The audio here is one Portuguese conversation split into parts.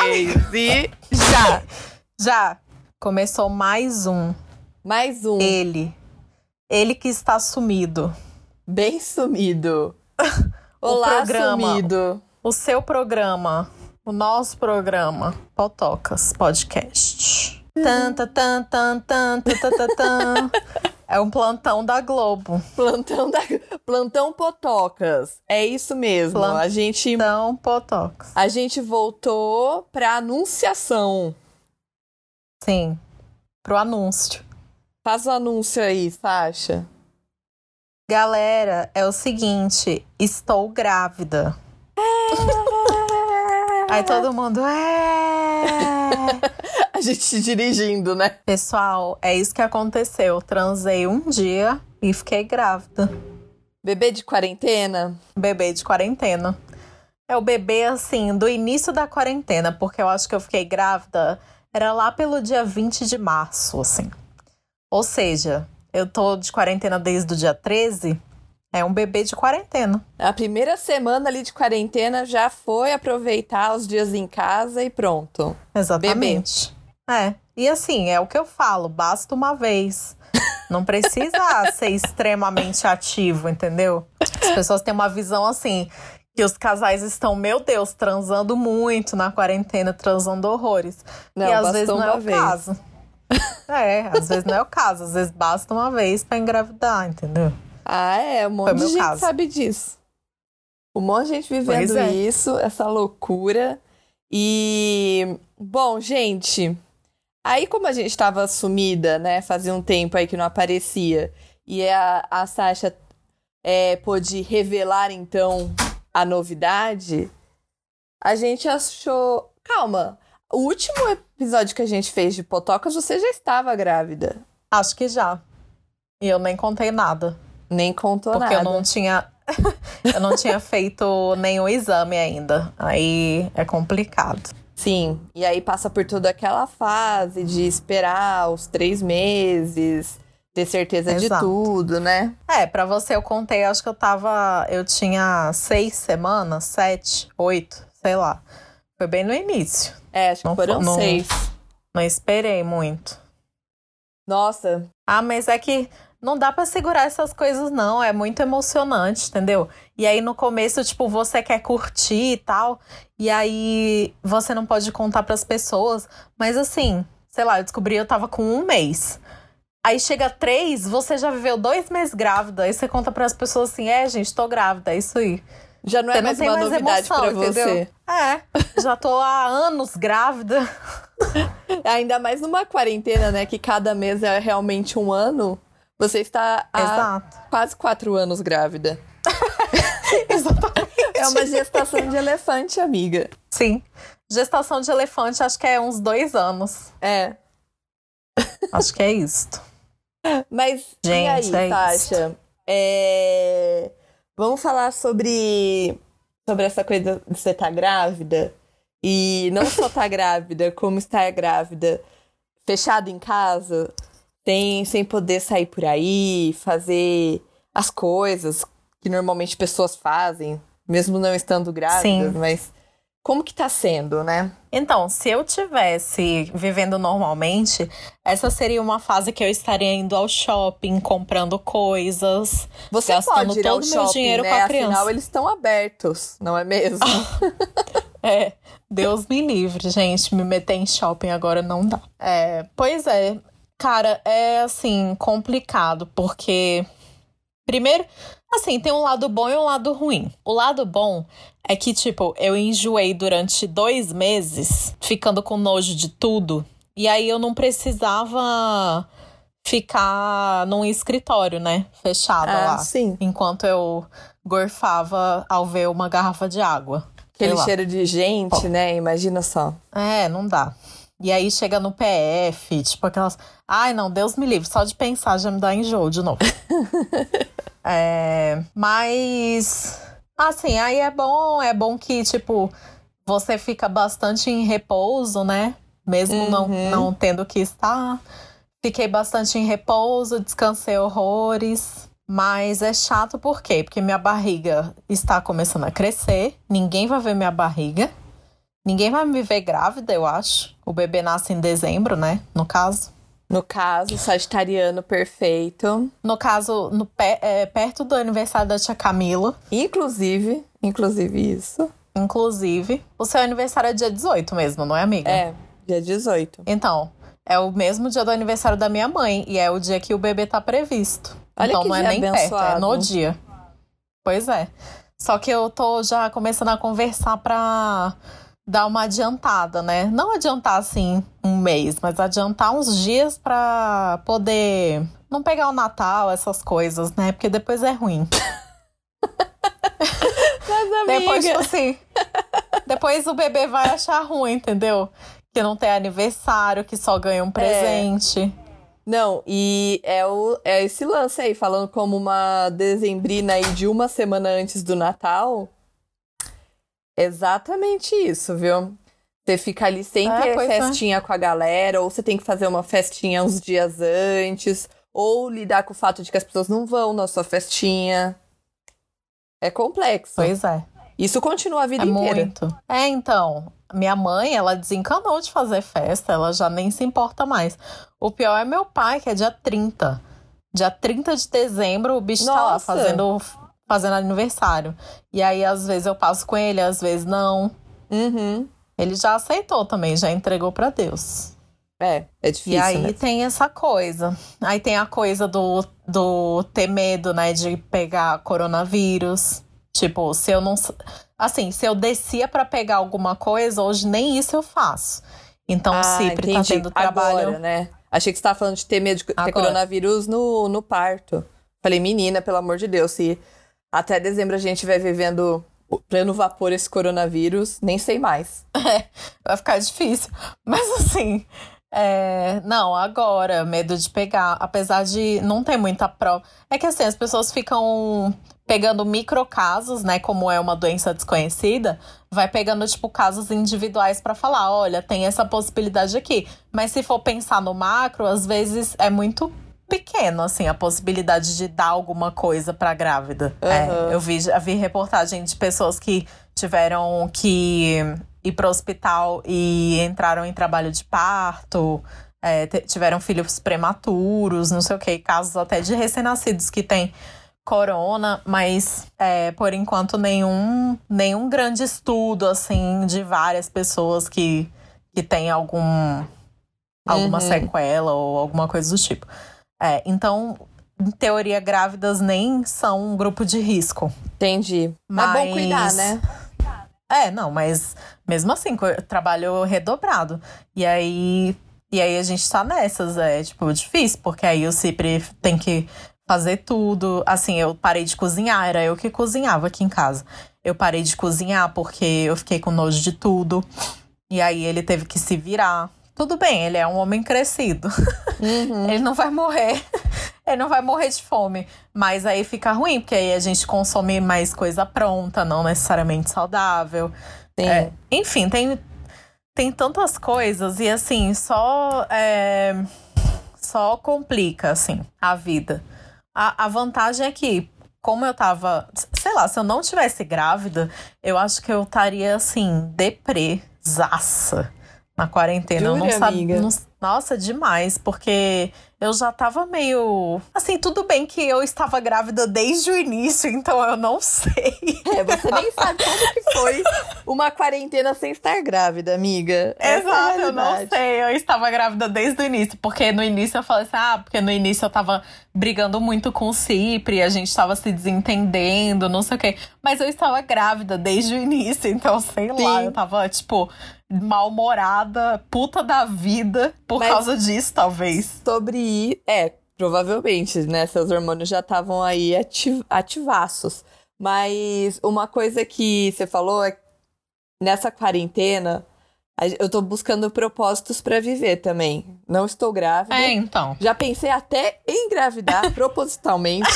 Três e já! Já! Começou mais um. Mais um. Ele. Ele que está sumido. Bem sumido. Olá, programa, sumido. O seu programa. O nosso programa. Potocas Podcast. Tan, tan, tan, tan, tan, tan, tan, É um plantão da Globo. Plantão da Plantão Potocas. É isso mesmo. Plantão a gente Potocas. A gente voltou pra anunciação. Sim. Pro anúncio. Faz o anúncio aí, Sasha. Galera, é o seguinte, estou grávida. É. Aí todo mundo é. a gente dirigindo, né? Pessoal, é isso que aconteceu. Transei um dia e fiquei grávida. Bebê de quarentena? Bebê de quarentena. É o bebê, assim, do início da quarentena, porque eu acho que eu fiquei grávida, era lá pelo dia 20 de março, assim. Ou seja, eu tô de quarentena desde o dia 13, é um bebê de quarentena. A primeira semana ali de quarentena já foi aproveitar os dias em casa e pronto. Exatamente. Bebê. É. E assim, é o que eu falo, basta uma vez. Não precisa ser extremamente ativo, entendeu? As pessoas têm uma visão assim, que os casais estão, meu Deus, transando muito na quarentena, transando horrores. Não, e às vezes não é o vez. caso. É, às vezes não é o caso, às vezes basta uma vez para engravidar, entendeu? Ah, é, um monte de gente caso. sabe disso. Um monte de gente vivendo é. isso, essa loucura. E, bom, gente, Aí, como a gente estava sumida, né? Fazia um tempo aí que não aparecia. E a, a Sasha é, pôde revelar, então, a novidade. A gente achou. Calma. O último episódio que a gente fez de Potocas, você já estava grávida. Acho que já. E eu nem contei nada. Nem contou porque nada. Porque eu não tinha. eu não tinha feito nenhum exame ainda. Aí é complicado. Sim, e aí passa por toda aquela fase de esperar os três meses, ter certeza Exato. de tudo, né? É, para você eu contei, acho que eu tava. Eu tinha seis semanas, sete, oito, sei lá. Foi bem no início. É, acho que não, foram não, seis. Não esperei muito. Nossa. Ah, mas é que não dá para segurar essas coisas, não. É muito emocionante, entendeu? E aí no começo, tipo, você quer curtir e tal. E aí você não pode contar para as pessoas. Mas assim, sei lá, eu descobri eu tava com um mês. Aí chega três, você já viveu dois meses grávida. Aí você conta para as pessoas assim: é, gente, tô grávida, é isso aí. Já não é mais uma mais novidade para você. É, já tô há anos grávida. Ainda mais numa quarentena, né? Que cada mês é realmente um ano. Você está há Exato. quase quatro anos grávida. Exatamente. É uma gestação de elefante, amiga. Sim. Gestação de elefante, acho que é uns dois anos. É. Acho que é isso. Mas, Gente, e aí, é Tasha? É... Vamos falar sobre, sobre essa coisa de você estar tá grávida? E não só estar tá grávida, como estar grávida fechada em casa? Sem, sem poder sair por aí, fazer as coisas que normalmente pessoas fazem, mesmo não estando grávidas, Sim. mas como que tá sendo, né? Então, se eu tivesse vivendo normalmente, essa seria uma fase que eu estaria indo ao shopping, comprando coisas, Você gastando pode ir todo shopping, meu dinheiro né? com a criança. Afinal, eles estão abertos, não é mesmo? é, Deus me livre, gente, me meter em shopping agora não dá. É, pois é, Cara, é assim, complicado, porque. Primeiro, assim, tem um lado bom e um lado ruim. O lado bom é que, tipo, eu enjoei durante dois meses, ficando com nojo de tudo. E aí eu não precisava ficar num escritório, né? Fechado ah, lá. Sim. Enquanto eu gorfava ao ver uma garrafa de água. Aquele cheiro de gente, né? Imagina só. É, não dá. E aí chega no PF, tipo aquelas. Ai, não, Deus me livre, só de pensar já me dá enjoo de novo. é, mas. Assim, aí é bom, é bom que, tipo, você fica bastante em repouso, né? Mesmo uhum. não, não tendo que estar. Fiquei bastante em repouso, descansei horrores. Mas é chato por quê? Porque minha barriga está começando a crescer, ninguém vai ver minha barriga, ninguém vai me ver grávida, eu acho. O bebê nasce em dezembro, né? No caso. No caso, sagitariano perfeito. No caso, no, é, perto do aniversário da tia Camila. Inclusive, inclusive isso. Inclusive, o seu aniversário é dia 18 mesmo, não é, amiga? É, dia 18. Então, é o mesmo dia do aniversário da minha mãe e é o dia que o bebê tá previsto. Olha então não é nem abençoado. perto, é no dia. Pois é. Só que eu tô já começando a conversar pra dar uma adiantada, né? Não adiantar assim um mês, mas adiantar uns dias para poder não pegar o Natal, essas coisas, né? Porque depois é ruim. Mas, amiga... Depois, tipo assim, depois o bebê vai achar ruim, entendeu? Que não tem aniversário, que só ganha um é. presente. É. Não, e é, o, é esse lance aí, falando como uma dezembrina aí de uma semana antes do Natal. Exatamente isso, viu? Você fica ali sem é, ter festinha é. com a galera, ou você tem que fazer uma festinha uns dias antes, ou lidar com o fato de que as pessoas não vão na sua festinha. É complexo. Pois é. Isso continua a vida é inteira. Muito. É, então. Minha mãe, ela desencanou de fazer festa, ela já nem se importa mais. O pior é meu pai, que é dia 30. Dia 30 de dezembro, o bicho Nossa. tá lá fazendo fazendo aniversário. E aí, às vezes, eu passo com ele, às vezes não. Uhum. Ele já aceitou também, já entregou para Deus. É, é difícil. E aí né? tem essa coisa. Aí tem a coisa do, do ter medo, né, de pegar coronavírus. Tipo, se eu não. Assim, se eu descia para pegar alguma coisa, hoje nem isso eu faço. Então, ah, sempre tá tendo trabalho. Agora, né? Achei que você tava falando de ter medo de ter Agora. coronavírus no, no parto. Falei, menina, pelo amor de Deus, se até dezembro a gente vai vivendo o pleno vapor esse coronavírus, nem sei mais. É, vai ficar difícil. Mas assim, é, não, agora, medo de pegar, apesar de não ter muita prova. É que assim, as pessoas ficam pegando microcasos, né, como é uma doença desconhecida, vai pegando tipo casos individuais para falar, olha, tem essa possibilidade aqui. Mas se for pensar no macro, às vezes é muito pequeno, assim, a possibilidade de dar alguma coisa pra grávida. Uhum. É, eu vi, vi reportagem de pessoas que tiveram que ir pro hospital e entraram em trabalho de parto. É, tiveram filhos prematuros, não sei o que, casos até de recém-nascidos que têm corona, mas é, por enquanto nenhum, nenhum grande estudo assim de várias pessoas que, que têm algum, alguma uhum. sequela ou alguma coisa do tipo. É, então, em teoria, grávidas nem são um grupo de risco. Entendi. Mas é bom cuidar, né? É, não, mas mesmo assim, trabalho redobrado. E aí, e aí a gente tá nessas, é tipo difícil, porque aí o Cipri tem que fazer tudo. Assim, eu parei de cozinhar, era eu que cozinhava aqui em casa. Eu parei de cozinhar porque eu fiquei com nojo de tudo. E aí ele teve que se virar. Tudo bem, ele é um homem crescido. Uhum. ele não vai morrer. ele não vai morrer de fome. Mas aí fica ruim, porque aí a gente consome mais coisa pronta, não necessariamente saudável. É, enfim, tem, tem tantas coisas e assim, só. É, só complica, assim, a vida. A, a vantagem é que, como eu tava. Sei lá, se eu não tivesse grávida, eu acho que eu estaria assim, depresaça na quarentena. Jura, eu não sabia. Nossa, demais, porque eu já tava meio. Assim, tudo bem que eu estava grávida desde o início, então eu não sei. É, você nem sabe como que foi uma quarentena sem estar grávida, amiga. Exato, é eu não sei. Eu estava grávida desde o início, porque no início eu falei assim, ah, porque no início eu tava brigando muito com o Cipri, a gente tava se desentendendo, não sei o quê. Mas eu estava grávida desde o início, então sei Sim. lá, eu tava, tipo mal-humorada, puta da vida por Mas causa disso, talvez. Sobre. É, provavelmente, né? Seus hormônios já estavam aí ativ ativaços. Mas uma coisa que você falou é nessa quarentena. Eu tô buscando propósitos para viver também. Não estou grávida. É, então. Já pensei até em engravidar propositalmente.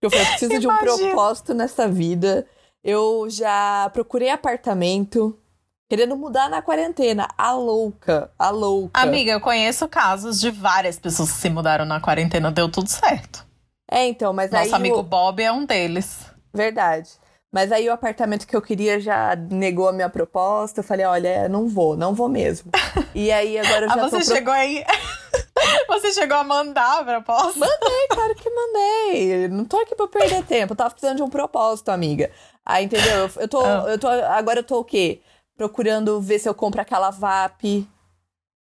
eu falei, preciso de um propósito nessa vida. Eu já procurei apartamento querendo mudar na quarentena. A louca, a louca. Amiga, eu conheço casos de várias pessoas que se mudaram na quarentena, deu tudo certo. É, então, mas Nosso aí. Nosso amigo o... Bob é um deles. Verdade. Mas aí o apartamento que eu queria já negou a minha proposta. Eu falei, olha, não vou, não vou mesmo. E aí agora eu ah, já ah, você tô chegou aí. você chegou a mandar a proposta? Mandei, claro que mandei. Não tô aqui pra perder tempo. Eu tava precisando de um propósito, amiga. Aí, entendeu? Eu, tô, ah. eu tô. Agora eu tô o quê? Procurando ver se eu compro aquela VAP.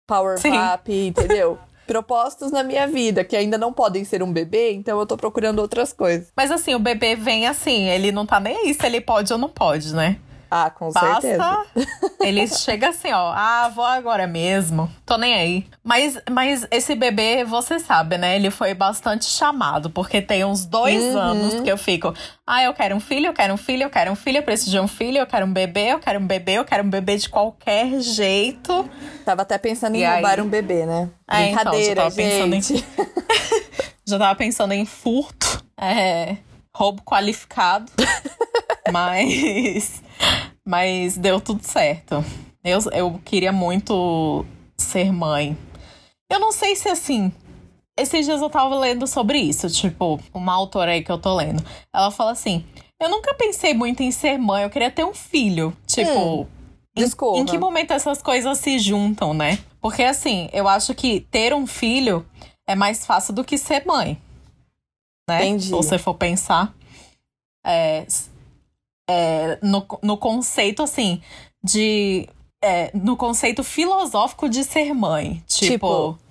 Power Sim. VAP, entendeu? propósitos na minha vida, que ainda não podem ser um bebê, então eu tô procurando outras coisas. Mas assim, o bebê vem assim, ele não tá nem aí se ele pode ou não pode, né? Ah, com Basta, certeza. Ele chega assim, ó. Ah, vou agora mesmo. Tô nem aí. Mas, mas esse bebê, você sabe, né? Ele foi bastante chamado, porque tem uns dois uhum. anos que eu fico. Ah, eu quero um filho, eu quero um filho, eu quero um filho, eu preciso de um filho, eu quero um bebê, eu quero um bebê, eu quero um bebê de qualquer jeito. Tava até pensando em e roubar aí... um bebê, né? É, Brincadeira, então, já tava gente. Pensando em... já tava pensando em furto. É roubo qualificado. mas. Mas deu tudo certo. Eu, eu queria muito ser mãe. Eu não sei se assim. Esses dias eu tava lendo sobre isso. Tipo, uma autora aí que eu tô lendo. Ela fala assim: Eu nunca pensei muito em ser mãe, eu queria ter um filho. Tipo. Hum, em, em que momento essas coisas se juntam, né? Porque assim, eu acho que ter um filho é mais fácil do que ser mãe. Né? Entendi. Se você for pensar é, é, no, no conceito, assim, de. É, no conceito filosófico de ser mãe. Tipo. tipo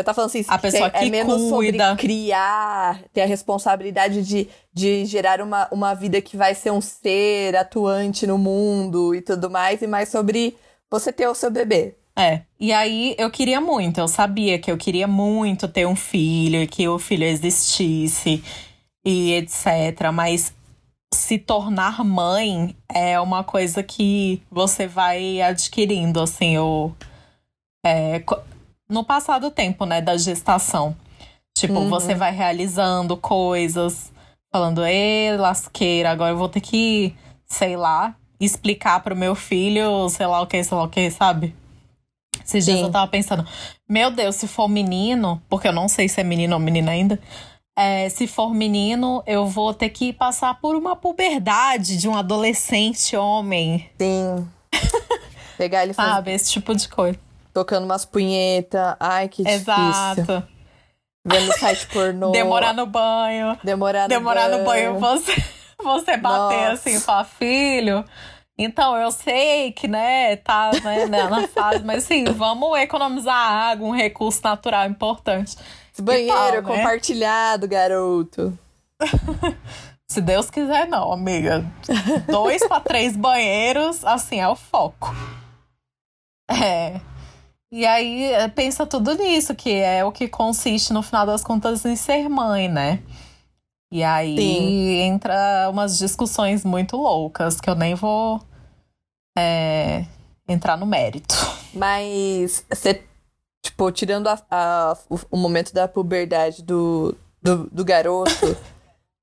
você tá falando assim, a pessoa é que é menos cuida. sobre criar, ter a responsabilidade de, de gerar uma, uma vida que vai ser um ser atuante no mundo e tudo mais, e mais sobre você ter o seu bebê. É. E aí eu queria muito, eu sabia que eu queria muito ter um filho, que o filho existisse e etc. Mas se tornar mãe é uma coisa que você vai adquirindo, assim, o, é, no passar do tempo, né, da gestação. Tipo, uhum. você vai realizando coisas, falando, ê, lasqueira, agora eu vou ter que, sei lá, explicar pro meu filho, sei lá o que, sei lá o que, sabe? Esses Sim. dias eu tava pensando, meu Deus, se for menino, porque eu não sei se é menino ou menina ainda, é, se for menino, eu vou ter que passar por uma puberdade de um adolescente homem. Sim. Pegar ele faz... Sabe, esse tipo de coisa. Tocando umas punhetas. Ai, que Exato. difícil. Exato. Vendo site pornô. Demorar no banho. Demorar no Demorar banho. no banho, você, você bater Nossa. assim e falar, filho. Então, eu sei que, né, tá né, na fase, mas assim, vamos economizar água, um recurso natural importante. Banheiro tal, né? compartilhado, garoto. Se Deus quiser, não, amiga. Dois para três banheiros, assim, é o foco. É. E aí é, pensa tudo nisso, que é o que consiste, no final das contas, em ser mãe, né? E aí Sim. entra umas discussões muito loucas que eu nem vou é, entrar no mérito. Mas você Tipo, tirando a, a, o, o, momento da puberdade do, do, do garoto,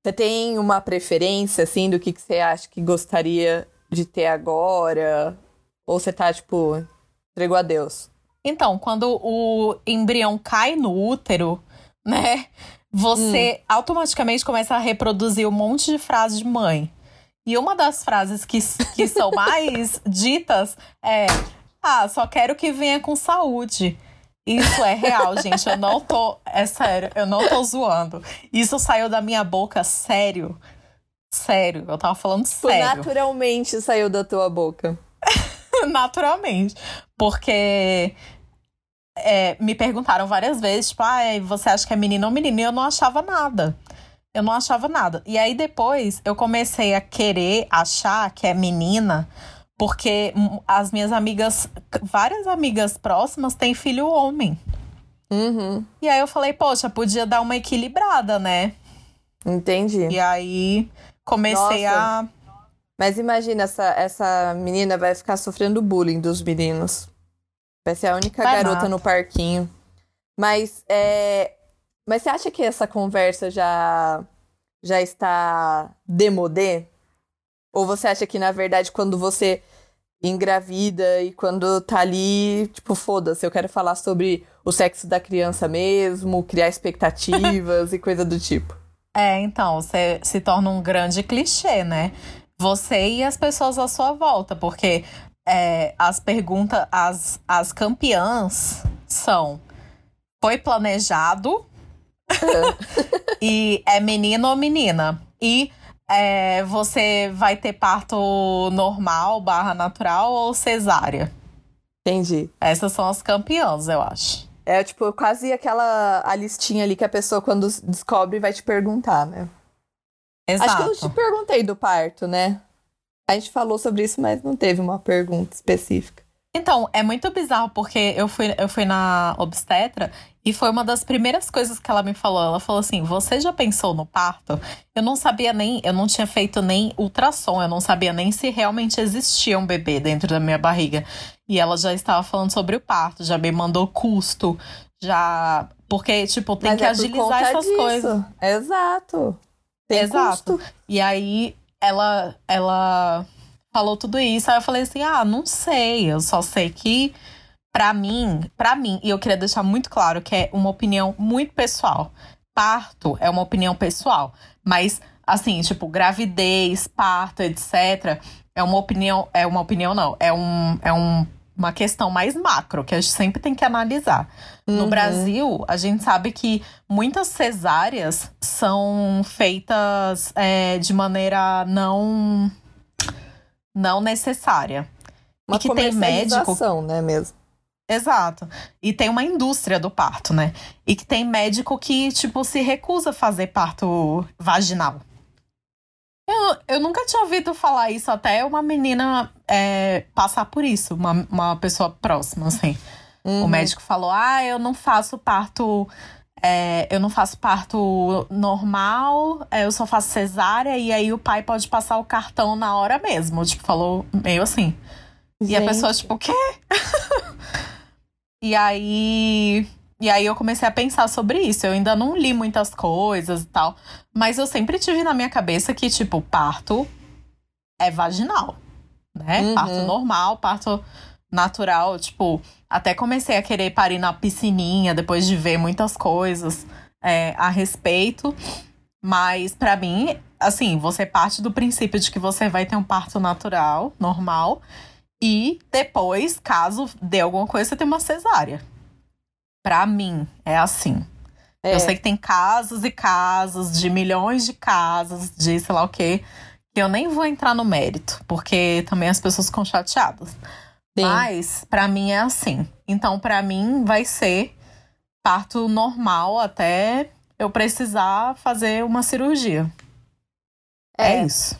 você tem uma preferência, assim, do que, que você acha que gostaria de ter agora? Ou você tá, tipo, entregou a Deus? Então, quando o embrião cai no útero, né? Você hum. automaticamente começa a reproduzir um monte de frases de mãe. E uma das frases que, que são mais ditas é: Ah, só quero que venha com saúde. Isso é real, gente. Eu não tô. É sério, eu não tô zoando. Isso saiu da minha boca, sério. Sério, eu tava falando sério. Naturalmente saiu da tua boca. Naturalmente. Porque é, me perguntaram várias vezes, tipo, ah, você acha que é menino ou menino? E eu não achava nada. Eu não achava nada. E aí depois eu comecei a querer achar que é menina porque as minhas amigas, várias amigas próximas têm filho homem. Uhum. E aí eu falei, poxa, podia dar uma equilibrada, né? Entendi. E aí comecei Nossa. a. Mas imagina, essa, essa menina vai ficar sofrendo bullying dos meninos. Vai ser a única vai garota nada. no parquinho. Mas, é... Mas você acha que essa conversa já, já está demodê? Ou você acha que, na verdade, quando você engravida e quando tá ali, tipo, foda-se, eu quero falar sobre o sexo da criança mesmo, criar expectativas e coisa do tipo. É, então, você se torna um grande clichê, né? Você e as pessoas à sua volta, porque é, as perguntas, as, as campeãs são: foi planejado? e é menino ou menina? E é, você vai ter parto normal, barra natural ou cesárea? Entendi. Essas são as campeãs, eu acho. É tipo quase aquela a listinha ali que a pessoa, quando descobre, vai te perguntar, né? Exato. Acho que eu te perguntei do parto, né? A gente falou sobre isso, mas não teve uma pergunta específica. Então, é muito bizarro porque eu fui, eu fui na obstetra e foi uma das primeiras coisas que ela me falou. Ela falou assim: Você já pensou no parto? Eu não sabia nem, eu não tinha feito nem ultrassom, eu não sabia nem se realmente existia um bebê dentro da minha barriga. E ela já estava falando sobre o parto, já me mandou custo, já. Porque, tipo, tem Mas que é agilizar essas disso. coisas. Exato. Tem Exato. Custo. E aí ela, ela falou tudo isso. Aí eu falei assim: ah, não sei. Eu só sei que, para mim, para mim, e eu queria deixar muito claro que é uma opinião muito pessoal. Parto é uma opinião pessoal. Mas, assim, tipo, gravidez, parto, etc., é uma opinião. É uma opinião, não. É um. É um uma questão mais macro, que a gente sempre tem que analisar. Uhum. No Brasil, a gente sabe que muitas cesáreas são feitas é, de maneira não não necessária. Uma e que tem médico, né, mesmo. Exato. E tem uma indústria do parto, né? E que tem médico que, tipo, se recusa a fazer parto vaginal. Eu, eu nunca tinha ouvido falar isso até uma menina é, passar por isso, uma, uma pessoa próxima, assim. Uhum. O médico falou: Ah, eu não faço parto é, eu não faço parto normal, é, eu só faço cesárea, e aí o pai pode passar o cartão na hora mesmo. Tipo, falou meio assim. Gente. E a pessoa, tipo, o quê? e aí. E aí eu comecei a pensar sobre isso. Eu ainda não li muitas coisas e tal. Mas eu sempre tive na minha cabeça que, tipo, parto é vaginal. Né? Uhum. Parto normal, parto natural, tipo, até comecei a querer parir na piscininha depois de ver muitas coisas é, a respeito. Mas para mim, assim, você parte do princípio de que você vai ter um parto natural, normal, e depois, caso dê alguma coisa, você tem uma cesárea. Pra mim, é assim. É. Eu sei que tem casos e casos de milhões de casos de sei lá o quê, que eu nem vou entrar no mérito, porque também as pessoas ficam chateadas. Sim. Mas para mim é assim. Então para mim vai ser parto normal até eu precisar fazer uma cirurgia. É, é isso.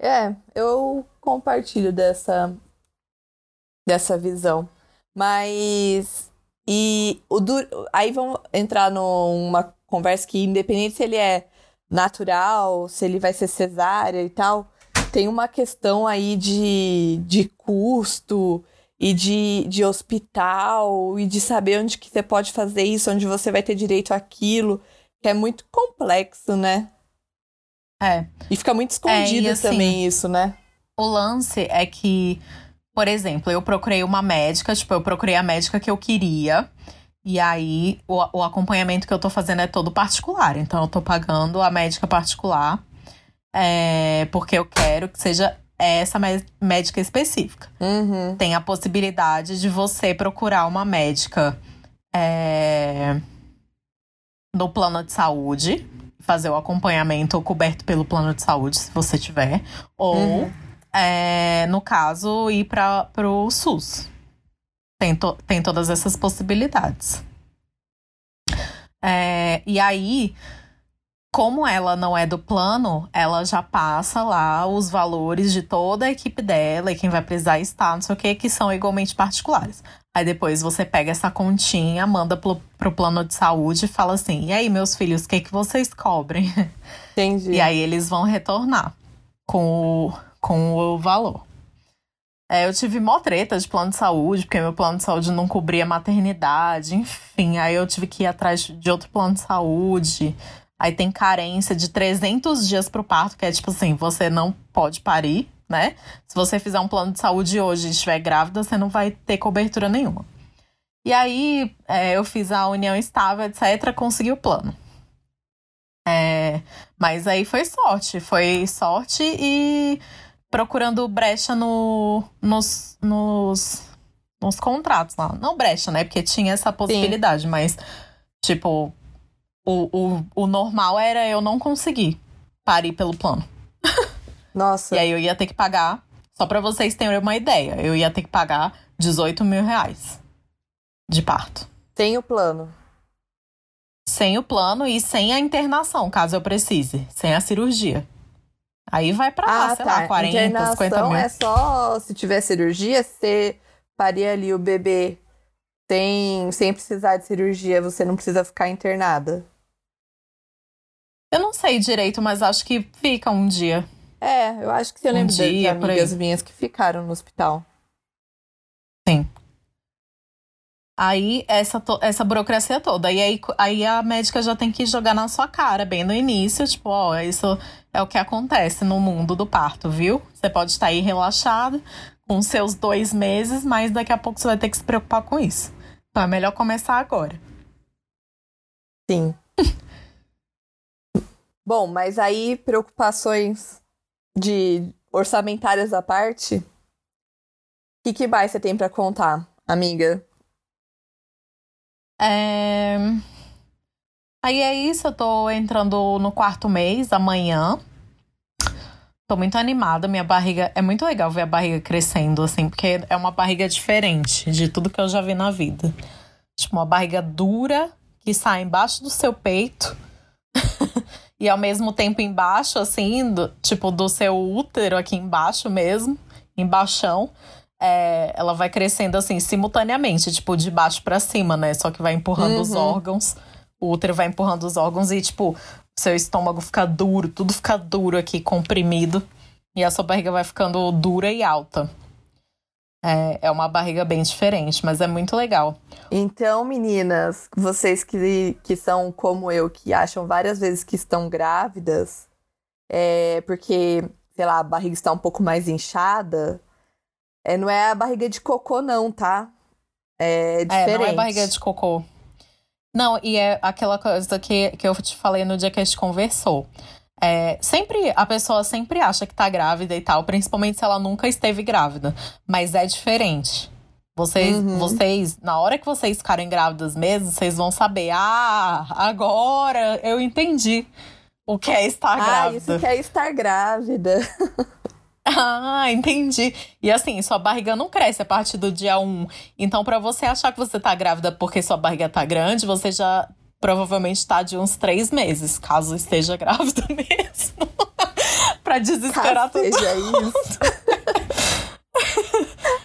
É, eu compartilho dessa dessa visão. Mas e o du... aí vamos entrar numa conversa que independente se ele é natural, se ele vai ser cesárea e tal, tem uma questão aí de, de custo e de, de hospital e de saber onde que você pode fazer isso, onde você vai ter direito àquilo, que é muito complexo, né? É. E fica muito escondido é, assim, também isso, né? O lance é que, por exemplo, eu procurei uma médica, tipo, eu procurei a médica que eu queria. E aí, o, o acompanhamento que eu tô fazendo é todo particular. Então, eu tô pagando a médica particular é, porque eu quero que seja essa médica específica. Uhum. Tem a possibilidade de você procurar uma médica é, no plano de saúde, fazer o acompanhamento coberto pelo plano de saúde, se você tiver, ou, uhum. é, no caso, ir para o SUS. Tem, to, tem todas essas possibilidades. É, e aí, como ela não é do plano, ela já passa lá os valores de toda a equipe dela e quem vai precisar estar, não sei o que, que são igualmente particulares. Aí depois você pega essa continha, manda pro, pro plano de saúde e fala assim: e aí, meus filhos, o que, que vocês cobrem? Entendi. E aí eles vão retornar com o, com o valor. É, eu tive mó treta de plano de saúde, porque meu plano de saúde não cobria maternidade, enfim. Aí eu tive que ir atrás de outro plano de saúde. Aí tem carência de 300 dias pro parto, que é tipo assim, você não pode parir, né? Se você fizer um plano de saúde hoje e estiver grávida, você não vai ter cobertura nenhuma. E aí é, eu fiz a união estável, etc., consegui o plano. É, Mas aí foi sorte, foi sorte e procurando brecha no, nos, nos, nos contratos lá. Não brecha, né? Porque tinha essa possibilidade, Sim. mas, tipo, o, o, o normal era eu não conseguir parir pelo plano. Nossa. e aí eu ia ter que pagar, só para vocês terem uma ideia, eu ia ter que pagar 18 mil reais de parto. Sem o plano. Sem o plano e sem a internação, caso eu precise. Sem a cirurgia. Aí vai pra lá, ah, sei tá. lá, 40, internação 50 mil. é só se tiver cirurgia, você paria ali o bebê sem, sem precisar de cirurgia, você não precisa ficar internada. Eu não sei direito, mas acho que fica um dia. É, eu acho que você um lembra dia, de amigas minhas que ficaram no hospital. Sim. Aí, essa, essa burocracia toda. E aí, aí a médica já tem que jogar na sua cara, bem no início, tipo, ó, isso é o que acontece no mundo do parto, viu? Você pode estar aí relaxado com seus dois meses, mas daqui a pouco você vai ter que se preocupar com isso. Então é melhor começar agora. Sim. Bom, mas aí preocupações de orçamentárias à parte, o que, que mais você tem para contar, amiga? É... Aí é isso, eu tô entrando no quarto mês amanhã. Tô muito animada, minha barriga. É muito legal ver a barriga crescendo, assim, porque é uma barriga diferente de tudo que eu já vi na vida. Tipo, uma barriga dura que sai embaixo do seu peito e ao mesmo tempo embaixo, assim, do, tipo, do seu útero aqui embaixo mesmo, embaixão, é, ela vai crescendo assim, simultaneamente, tipo, de baixo para cima, né? Só que vai empurrando uhum. os órgãos, o útero vai empurrando os órgãos e, tipo, seu estômago fica duro, tudo fica duro aqui, comprimido, e a sua barriga vai ficando dura e alta. É, é uma barriga bem diferente, mas é muito legal. Então, meninas, vocês que, que são como eu, que acham várias vezes que estão grávidas, é porque, sei lá, a barriga está um pouco mais inchada, é, não é a barriga de cocô, não, tá? É diferente. É, não é barriga de cocô. Não, e é aquela coisa que, que eu te falei no dia que a gente conversou. É, sempre, a pessoa sempre acha que tá grávida e tal, principalmente se ela nunca esteve grávida. Mas é diferente. Vocês, uhum. vocês, na hora que vocês ficarem grávidas mesmo, vocês vão saber. Ah, agora eu entendi o que é estar grávida. Ah, isso que é estar grávida. Ah, entendi. E assim, sua barriga não cresce a partir do dia 1. Então, para você achar que você tá grávida porque sua barriga tá grande, você já provavelmente está de uns três meses, caso esteja grávida mesmo. pra desesperar caso todo seja mundo. isso.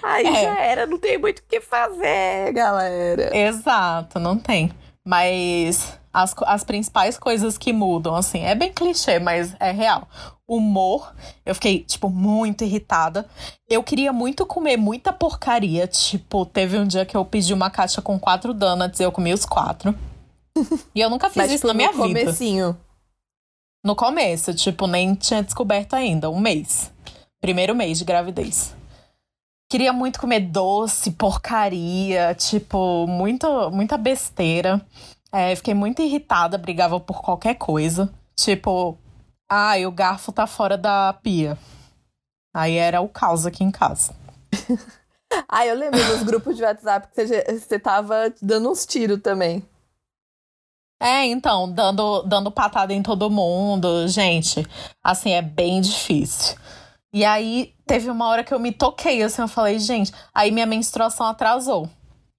Aí é. já era, não tem muito o que fazer, galera. Exato, não tem. Mas as, as principais coisas que mudam, assim, é bem clichê, mas é real. Humor, eu fiquei, tipo, muito irritada. Eu queria muito comer muita porcaria. Tipo, teve um dia que eu pedi uma caixa com quatro donuts e eu comi os quatro. E eu nunca fiz Mas, isso tipo, na minha no vida. Comecinho. No começo, tipo, nem tinha descoberto ainda, um mês. Primeiro mês de gravidez. Queria muito comer doce, porcaria, tipo, muito, muita besteira. É, fiquei muito irritada, brigava por qualquer coisa. Tipo, ah, o garfo tá fora da pia. Aí era o caos aqui em casa. ah, eu lembro dos grupos de WhatsApp que você, você tava dando uns tiros também. É, então, dando, dando patada em todo mundo, gente, assim, é bem difícil. E aí, teve uma hora que eu me toquei, assim, eu falei, gente, aí minha menstruação atrasou.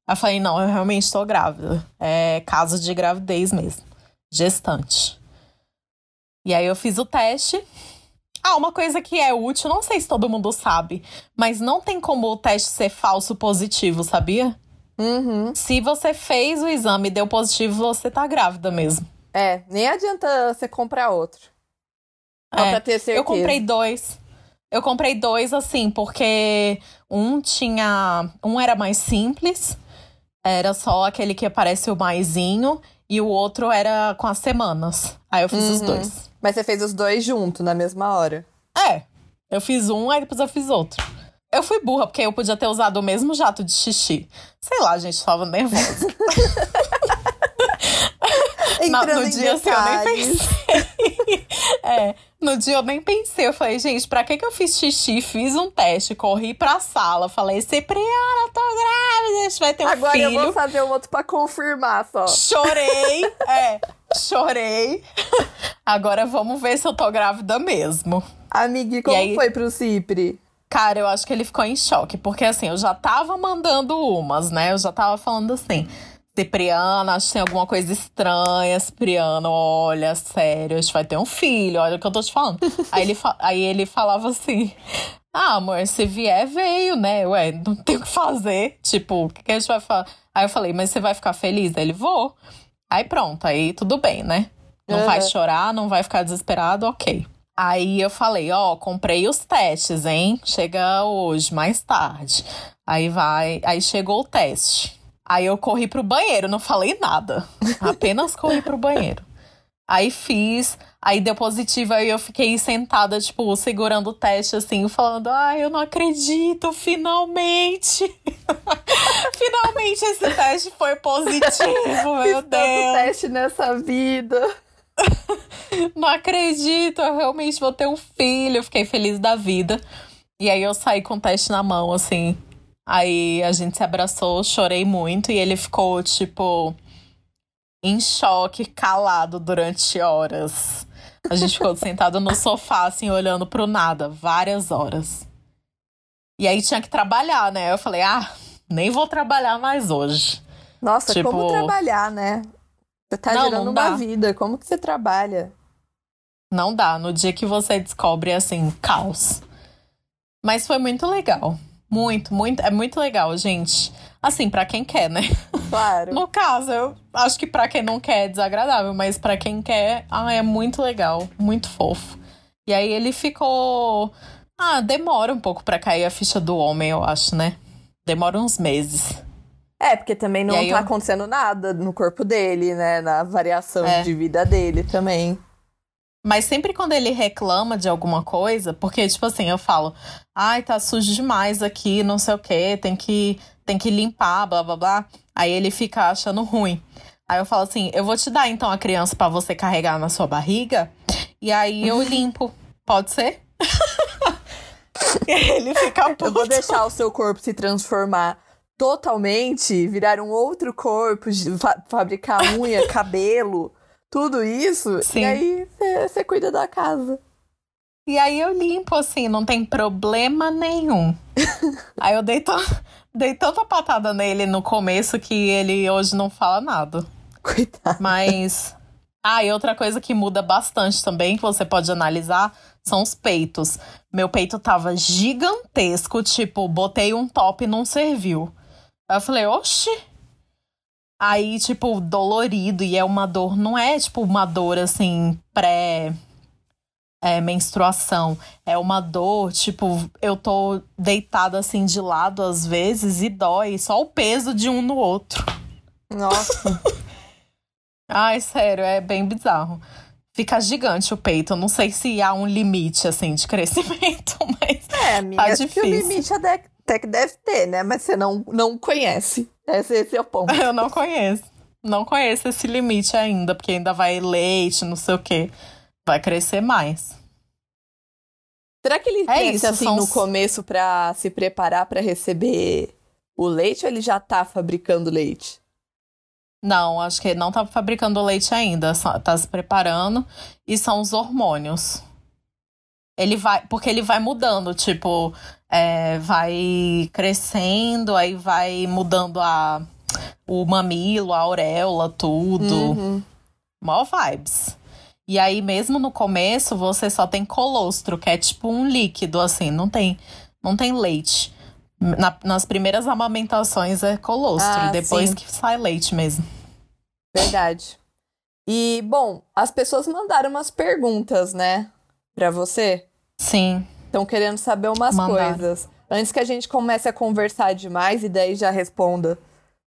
Aí eu falei, não, eu realmente estou grávida. É caso de gravidez mesmo. Gestante. E aí eu fiz o teste. Ah, uma coisa que é útil, não sei se todo mundo sabe, mas não tem como o teste ser falso positivo, sabia? Uhum. Se você fez o exame e deu positivo, você tá grávida mesmo. É, nem adianta você comprar outro. Só é, pra ter certeza. Eu comprei dois. Eu comprei dois, assim, porque um tinha. Um era mais simples, era só aquele que aparece o maisinho, e o outro era com as semanas. Aí eu fiz uhum. os dois. Mas você fez os dois junto, na mesma hora? É. Eu fiz um, aí depois eu fiz outro. Eu fui burra, porque eu podia ter usado o mesmo jato de xixi. Sei lá, gente, tava nervosa. no dia assim, eu nem pensei. é, no dia eu nem pensei. Eu falei, gente, pra que, que eu fiz xixi? Fiz um teste, corri pra sala. Falei, Cipriana, tô grávida, a gente vai ter um Agora filho. Agora eu vou fazer um outro pra confirmar só. Chorei, é, chorei. Agora vamos ver se eu tô grávida mesmo. Amiga, como aí, foi pro Cipri? Cara, eu acho que ele ficou em choque, porque assim, eu já tava mandando umas, né? Eu já tava falando assim. Cipriana, acho que tem alguma coisa estranha, Cipriano, olha, sério, a gente vai ter um filho, olha o que eu tô te falando. aí, ele aí ele falava assim: Ah, amor, se vier, veio, né? Ué, não tem o que fazer. Tipo, o que a gente vai fazer? Aí eu falei, mas você vai ficar feliz? Aí ele, vou. Aí pronto, aí tudo bem, né? Não uhum. vai chorar, não vai ficar desesperado, ok. Aí eu falei, ó, comprei os testes, hein? Chega hoje, mais tarde. Aí vai, aí chegou o teste. Aí eu corri pro banheiro, não falei nada. Apenas corri pro banheiro. Aí fiz, aí deu positivo, aí eu fiquei sentada, tipo, segurando o teste, assim, falando: ai, eu não acredito, finalmente! finalmente esse teste foi positivo, meu Fiz Deus! tanto teste nessa vida. Não acredito, eu realmente vou ter um filho. Eu fiquei feliz da vida. E aí eu saí com o teste na mão, assim, Aí a gente se abraçou, chorei muito e ele ficou, tipo, em choque, calado durante horas. A gente ficou sentado no sofá, assim, olhando pro nada, várias horas. E aí tinha que trabalhar, né? Eu falei, ah, nem vou trabalhar mais hoje. Nossa, tipo... como trabalhar, né? Você tá não, gerando não uma vida, como que você trabalha? Não dá, no dia que você descobre, assim, caos. Mas foi muito legal. Muito, muito. É muito legal, gente. Assim, para quem quer, né? Claro. no caso, eu acho que para quem não quer é desagradável, mas para quem quer, ah, é muito legal, muito fofo. E aí ele ficou. Ah, demora um pouco para cair a ficha do homem, eu acho, né? Demora uns meses. É, porque também não tá eu... acontecendo nada no corpo dele, né? Na variação é. de vida dele também. Mas sempre quando ele reclama de alguma coisa, porque, tipo assim, eu falo, ai, tá sujo demais aqui, não sei o quê, tem que, tem que limpar, blá blá blá. Aí ele fica achando ruim. Aí eu falo assim, eu vou te dar então a criança para você carregar na sua barriga, e aí eu limpo. Pode ser? ele fica puto. Eu vou deixar o seu corpo se transformar totalmente, virar um outro corpo, fa fabricar unha, cabelo tudo isso. Sim. E aí você cuida da casa. E aí eu limpo, assim, não tem problema nenhum. aí eu dei, dei tanta patada nele no começo que ele hoje não fala nada. Coitado. Mas. Ah, e outra coisa que muda bastante também, que você pode analisar, são os peitos. Meu peito tava gigantesco, tipo, botei um top e não serviu. Aí eu falei, oxi, Aí, tipo, dolorido, e é uma dor, não é tipo uma dor assim, pré. É, menstruação. É uma dor, tipo, eu tô deitada assim de lado às vezes e dói só o peso de um no outro. Nossa. Ai, sério, é bem bizarro. Fica gigante o peito. Eu não sei se há um limite, assim, de crescimento, mas. É, amiga, tá difícil. o limite até que deve ter, né? Mas você não, não conhece. Esse, esse é o ponto. Eu não conheço. Não conheço esse limite ainda, porque ainda vai leite, não sei o quê. Vai crescer mais. Será que ele é isso, assim são... no começo para se preparar para receber o leite ou ele já tá fabricando leite? Não, acho que ele não tá fabricando leite ainda, tá se preparando e são os hormônios. Ele vai, porque ele vai mudando, tipo, é, vai crescendo, aí vai mudando a, o mamilo, a auréola, tudo. Uhum. Mó vibes. E aí, mesmo no começo, você só tem colostro, que é tipo um líquido, assim, não tem, não tem leite. Na, nas primeiras amamentações é colostro, ah, depois sim. que sai leite mesmo. Verdade. E, bom, as pessoas mandaram umas perguntas, né, pra você? Sim. Estão querendo saber umas coisas. Antes que a gente comece a conversar demais e daí já responda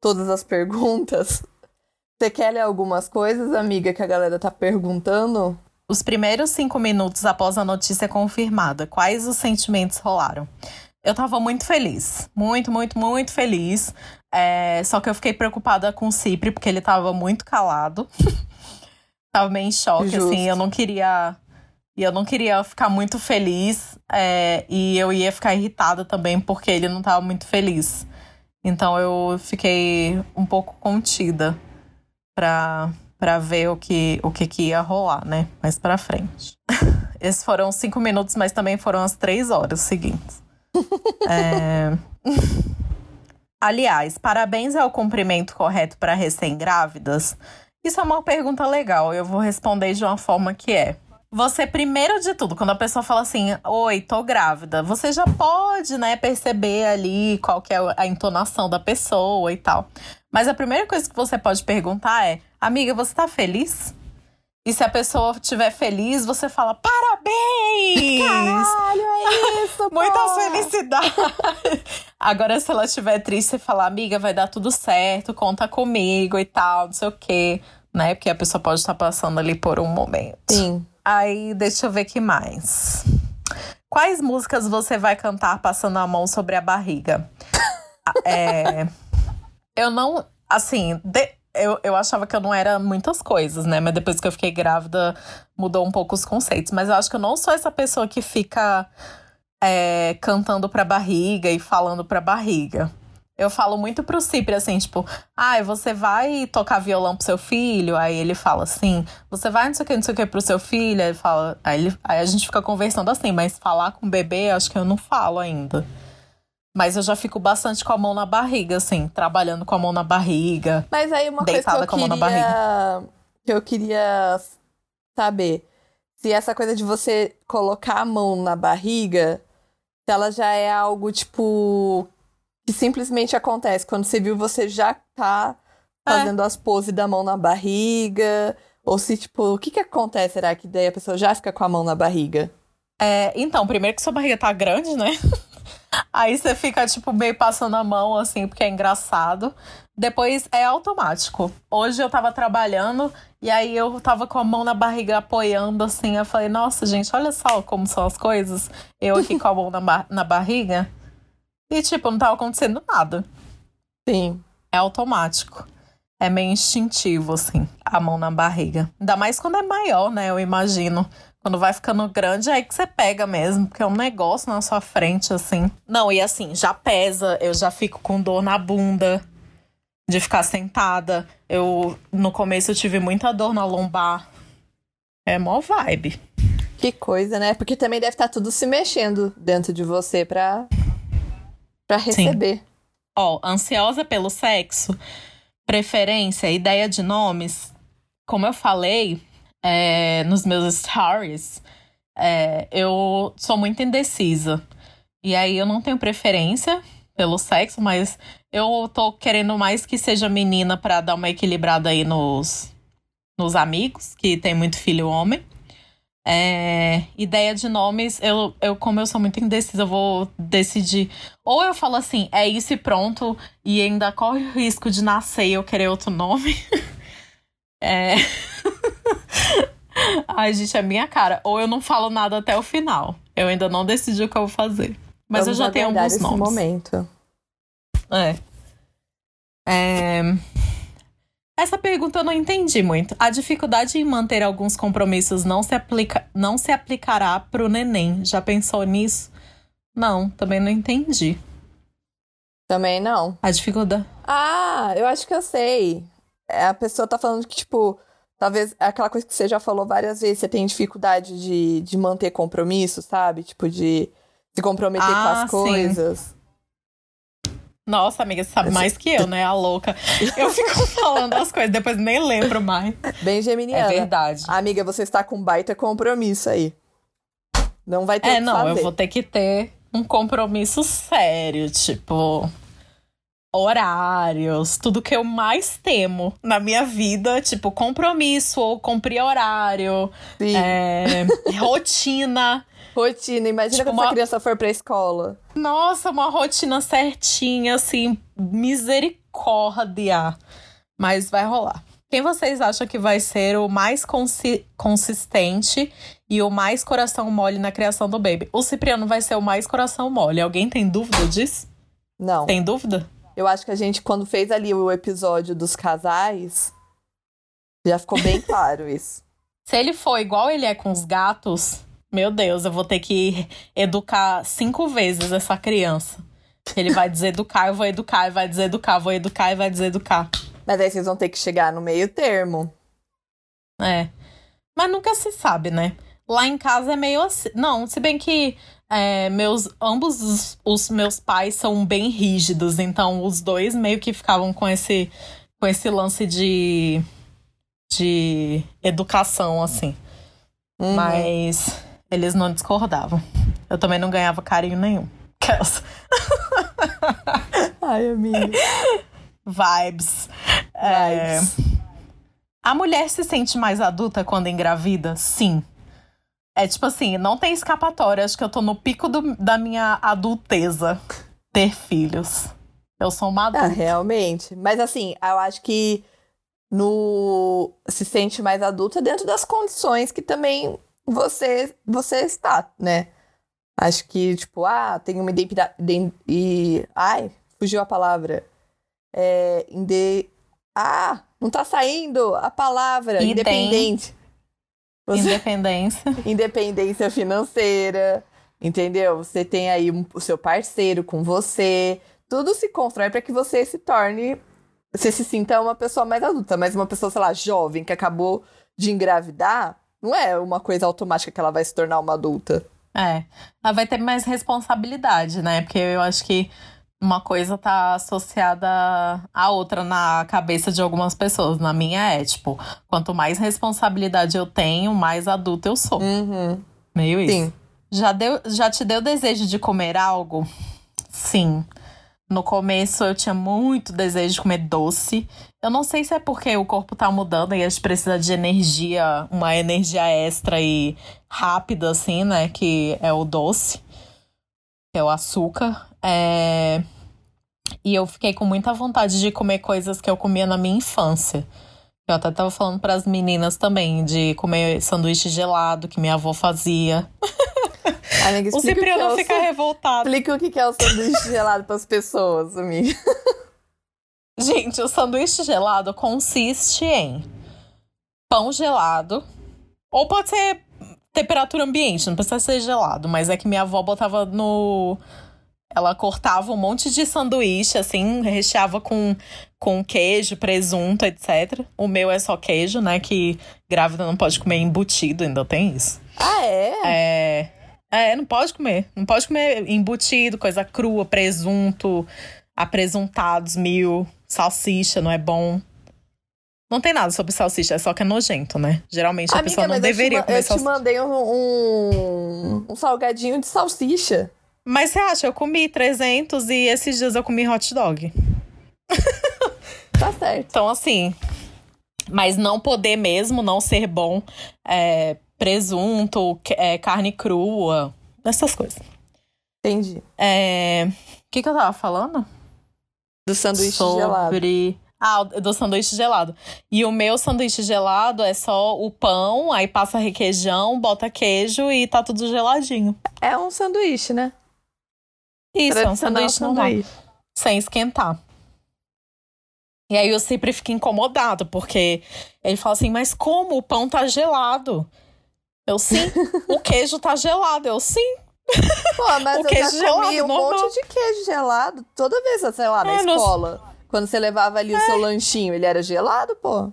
todas as perguntas. Você quer ler algumas coisas, amiga, que a galera tá perguntando? Os primeiros cinco minutos após a notícia confirmada, quais os sentimentos rolaram? Eu tava muito feliz. Muito, muito, muito feliz. É, só que eu fiquei preocupada com o Cipri, porque ele tava muito calado. Tava meio em choque, Justo. assim. Eu não queria. E eu não queria ficar muito feliz. É, e eu ia ficar irritada também, porque ele não tava muito feliz. Então eu fiquei um pouco contida pra, pra ver o que, o que, que ia rolar, né? Mais pra frente. Esses foram cinco minutos, mas também foram as três horas seguintes. é... Aliás, parabéns ao cumprimento correto para recém-grávidas. Isso é uma pergunta legal. Eu vou responder de uma forma que é. Você, primeiro de tudo, quando a pessoa fala assim, oi, tô grávida, você já pode, né, perceber ali qual que é a entonação da pessoa e tal. Mas a primeira coisa que você pode perguntar é, amiga, você tá feliz? E se a pessoa estiver feliz, você fala, parabéns! Caralho, é isso, Muita felicidade! Agora, se ela estiver triste, você fala, amiga, vai dar tudo certo, conta comigo e tal, não sei o quê. Né? Porque a pessoa pode estar passando ali por um momento. Sim. Aí, deixa eu ver que mais. Quais músicas você vai cantar passando a mão sobre a barriga? é, eu não. Assim, de, eu, eu achava que eu não era muitas coisas, né? Mas depois que eu fiquei grávida, mudou um pouco os conceitos. Mas eu acho que eu não sou essa pessoa que fica é, cantando pra barriga e falando pra barriga. Eu falo muito pro Cipri, assim, tipo, ai, ah, você vai tocar violão pro seu filho? Aí ele fala assim, você vai não sei o que, não sei o que pro seu filho? Aí ele fala, aí, ele, aí a gente fica conversando assim, mas falar com o bebê, acho que eu não falo ainda. Mas eu já fico bastante com a mão na barriga, assim, trabalhando com a mão na barriga. Mas aí uma coisa que eu queria, que eu queria saber, se essa coisa de você colocar a mão na barriga, se ela já é algo, tipo, que simplesmente acontece. Quando você viu, você já tá é. fazendo é. as poses da mão na barriga. Ou se, tipo, o que que acontece? Será que daí a pessoa já fica com a mão na barriga? É, então, primeiro que sua barriga tá grande, né? Aí você fica, tipo, meio passando a mão, assim, porque é engraçado. Depois é automático. Hoje eu tava trabalhando e aí eu tava com a mão na barriga apoiando, assim. Eu falei, nossa, gente, olha só como são as coisas. Eu aqui com a mão na, bar na barriga. E, tipo, não tava acontecendo nada. Sim. É automático. É meio instintivo, assim, a mão na barriga. Ainda mais quando é maior, né? Eu imagino. Quando vai ficando grande, é aí que você pega mesmo, porque é um negócio na sua frente, assim. Não, e assim, já pesa, eu já fico com dor na bunda de ficar sentada. Eu, no começo, eu tive muita dor na lombar. É mó vibe. Que coisa, né? Porque também deve estar tá tudo se mexendo dentro de você pra para receber. Ó, oh, ansiosa pelo sexo, preferência, ideia de nomes. Como eu falei é, nos meus stories, é, eu sou muito indecisa. E aí eu não tenho preferência pelo sexo, mas eu tô querendo mais que seja menina para dar uma equilibrada aí nos, nos amigos, que tem muito filho homem. É, ideia de nomes, eu, eu, como eu sou muito indecisa, eu vou decidir. Ou eu falo assim, é isso e pronto, e ainda corre o risco de nascer e eu querer outro nome. é. Ai, gente, é minha cara. Ou eu não falo nada até o final. Eu ainda não decidi o que eu vou fazer. Mas Vamos eu já tenho alguns esse nomes. momento. É. É. Essa pergunta eu não entendi muito. A dificuldade em manter alguns compromissos não se, aplica, não se aplicará pro neném. Já pensou nisso? Não, também não entendi. Também não. A dificuldade. Ah, eu acho que eu sei. É, a pessoa tá falando que, tipo, talvez é aquela coisa que você já falou várias vezes, você tem dificuldade de, de manter compromisso, sabe? Tipo, de se comprometer ah, com as coisas. Nossa, amiga, você sabe mais que eu, né? A louca. Eu fico falando as coisas, depois nem lembro mais. Bem geminiana. É verdade. Amiga, você está com baita compromisso aí. Não vai ter é, que não, fazer. eu vou ter que ter um compromisso sério, tipo horários, tudo que eu mais temo na minha vida, tipo compromisso ou cumprir horário, é, rotina. Rotina, imagina tipo, quando uma... essa criança for pra escola. Nossa, uma rotina certinha, assim, misericórdia. Mas vai rolar. Quem vocês acham que vai ser o mais consi consistente e o mais coração mole na criação do baby? O Cipriano vai ser o mais coração mole. Alguém tem dúvida disso? Não. Tem dúvida? Eu acho que a gente, quando fez ali o episódio dos casais, já ficou bem claro isso. Se ele for igual ele é com os gatos, meu Deus, eu vou ter que educar cinco vezes essa criança. Ele vai deseducar, eu vou educar, vai deseducar, vou educar e vai deseducar. Mas aí vocês vão ter que chegar no meio termo. É. Mas nunca se sabe, né? Lá em casa é meio assim. Não, se bem que é, meus ambos os, os, meus pais são bem rígidos, então os dois meio que ficavam com esse com esse lance de de educação assim. Uhum. Mas eles não discordavam. Eu também não ganhava carinho nenhum. Ai, amiga. Vibes. É... A mulher se sente mais adulta quando engravida? Sim. É tipo assim, não tem escapatória. Acho que eu tô no pico do, da minha adulteza ter filhos. Eu sou uma ah, adulta. Ah, realmente. Mas assim, eu acho que no se sente mais adulta dentro das condições que também você você está, né? Acho que tipo, ah, tem uma identidade e ai, fugiu a palavra. É, inde... Ah, não tá saindo a palavra. E independente. Você... Independência. Independência financeira. Entendeu? Você tem aí o seu parceiro com você. Tudo se constrói para que você se torne. Você se sinta uma pessoa mais adulta. Mas uma pessoa, sei lá, jovem, que acabou de engravidar, não é uma coisa automática que ela vai se tornar uma adulta. É. Ela vai ter mais responsabilidade, né? Porque eu acho que uma coisa tá associada à outra na cabeça de algumas pessoas. Na minha é, tipo, quanto mais responsabilidade eu tenho, mais adulta eu sou. Uhum. Meio isso. Sim. Já, deu, já te deu desejo de comer algo? Sim. No começo eu tinha muito desejo de comer doce. Eu não sei se é porque o corpo tá mudando e a gente precisa de energia, uma energia extra e rápida, assim, né? Que é o doce, que é o açúcar. É... E eu fiquei com muita vontade de comer coisas que eu comia na minha infância. Eu até tava falando para as meninas também de comer sanduíche gelado que minha avó fazia. Amiga, o Cipriano é fica o... revoltado. Explica o que é o sanduíche gelado para as pessoas, amiga. Gente, o sanduíche gelado consiste em pão gelado, ou pode ser temperatura ambiente, não precisa ser gelado, mas é que minha avó botava no ela cortava um monte de sanduíche, assim, recheava com, com queijo, presunto, etc. O meu é só queijo, né? Que grávida não pode comer embutido, ainda tem isso. Ah, é? É. É, não pode comer. Não pode comer embutido, coisa crua, presunto, apresuntados, mil, salsicha, não é bom. Não tem nada sobre salsicha, é só que é nojento, né? Geralmente a Amiga, pessoa não deveria te, comer salsicha. Eu te mandei um, um, um salgadinho de salsicha. Mas você acha, eu comi 300 e esses dias eu comi hot dog. tá certo. Então, assim. Mas não poder mesmo, não ser bom, é, presunto, é, carne crua, essas coisas. Entendi. É, o que, que eu tava falando? Do sanduíche Sobre... gelado. Ah, do sanduíche gelado. E o meu sanduíche gelado é só o pão, aí passa requeijão, bota queijo e tá tudo geladinho. É um sanduíche, né? Isso, é um sanduíche normal. Sem esquentar. E aí eu sempre fico incomodado, porque ele fala assim, mas como o pão tá gelado? Eu sim, o queijo tá gelado. Eu sim. Pô, mas o eu queijo já comi um normal. monte de queijo gelado toda vez, sei lá, na é, escola. Quando você levava ali é. o seu lanchinho, ele era gelado, pô?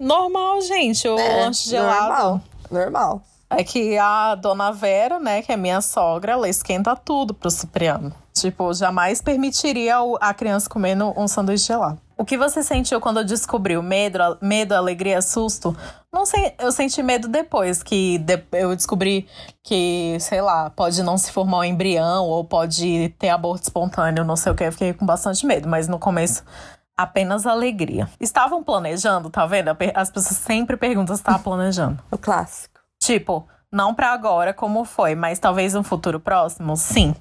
Normal, gente, o é, lanche gelado. Normal, normal. É que a dona Vera, né, que é minha sogra, ela esquenta tudo pro Cipriano. Tipo, jamais permitiria a criança comendo um sanduíche gelado. O que você sentiu quando descobriu? Medo, medo, alegria, susto? Não sei, eu senti medo depois que eu descobri que, sei lá, pode não se formar um embrião ou pode ter aborto espontâneo, não sei o que. Eu fiquei com bastante medo, mas no começo apenas alegria. Estavam planejando, tá vendo? As pessoas sempre perguntam se estava planejando. o clássico. Tipo, não para agora como foi, mas talvez no futuro próximo, sim.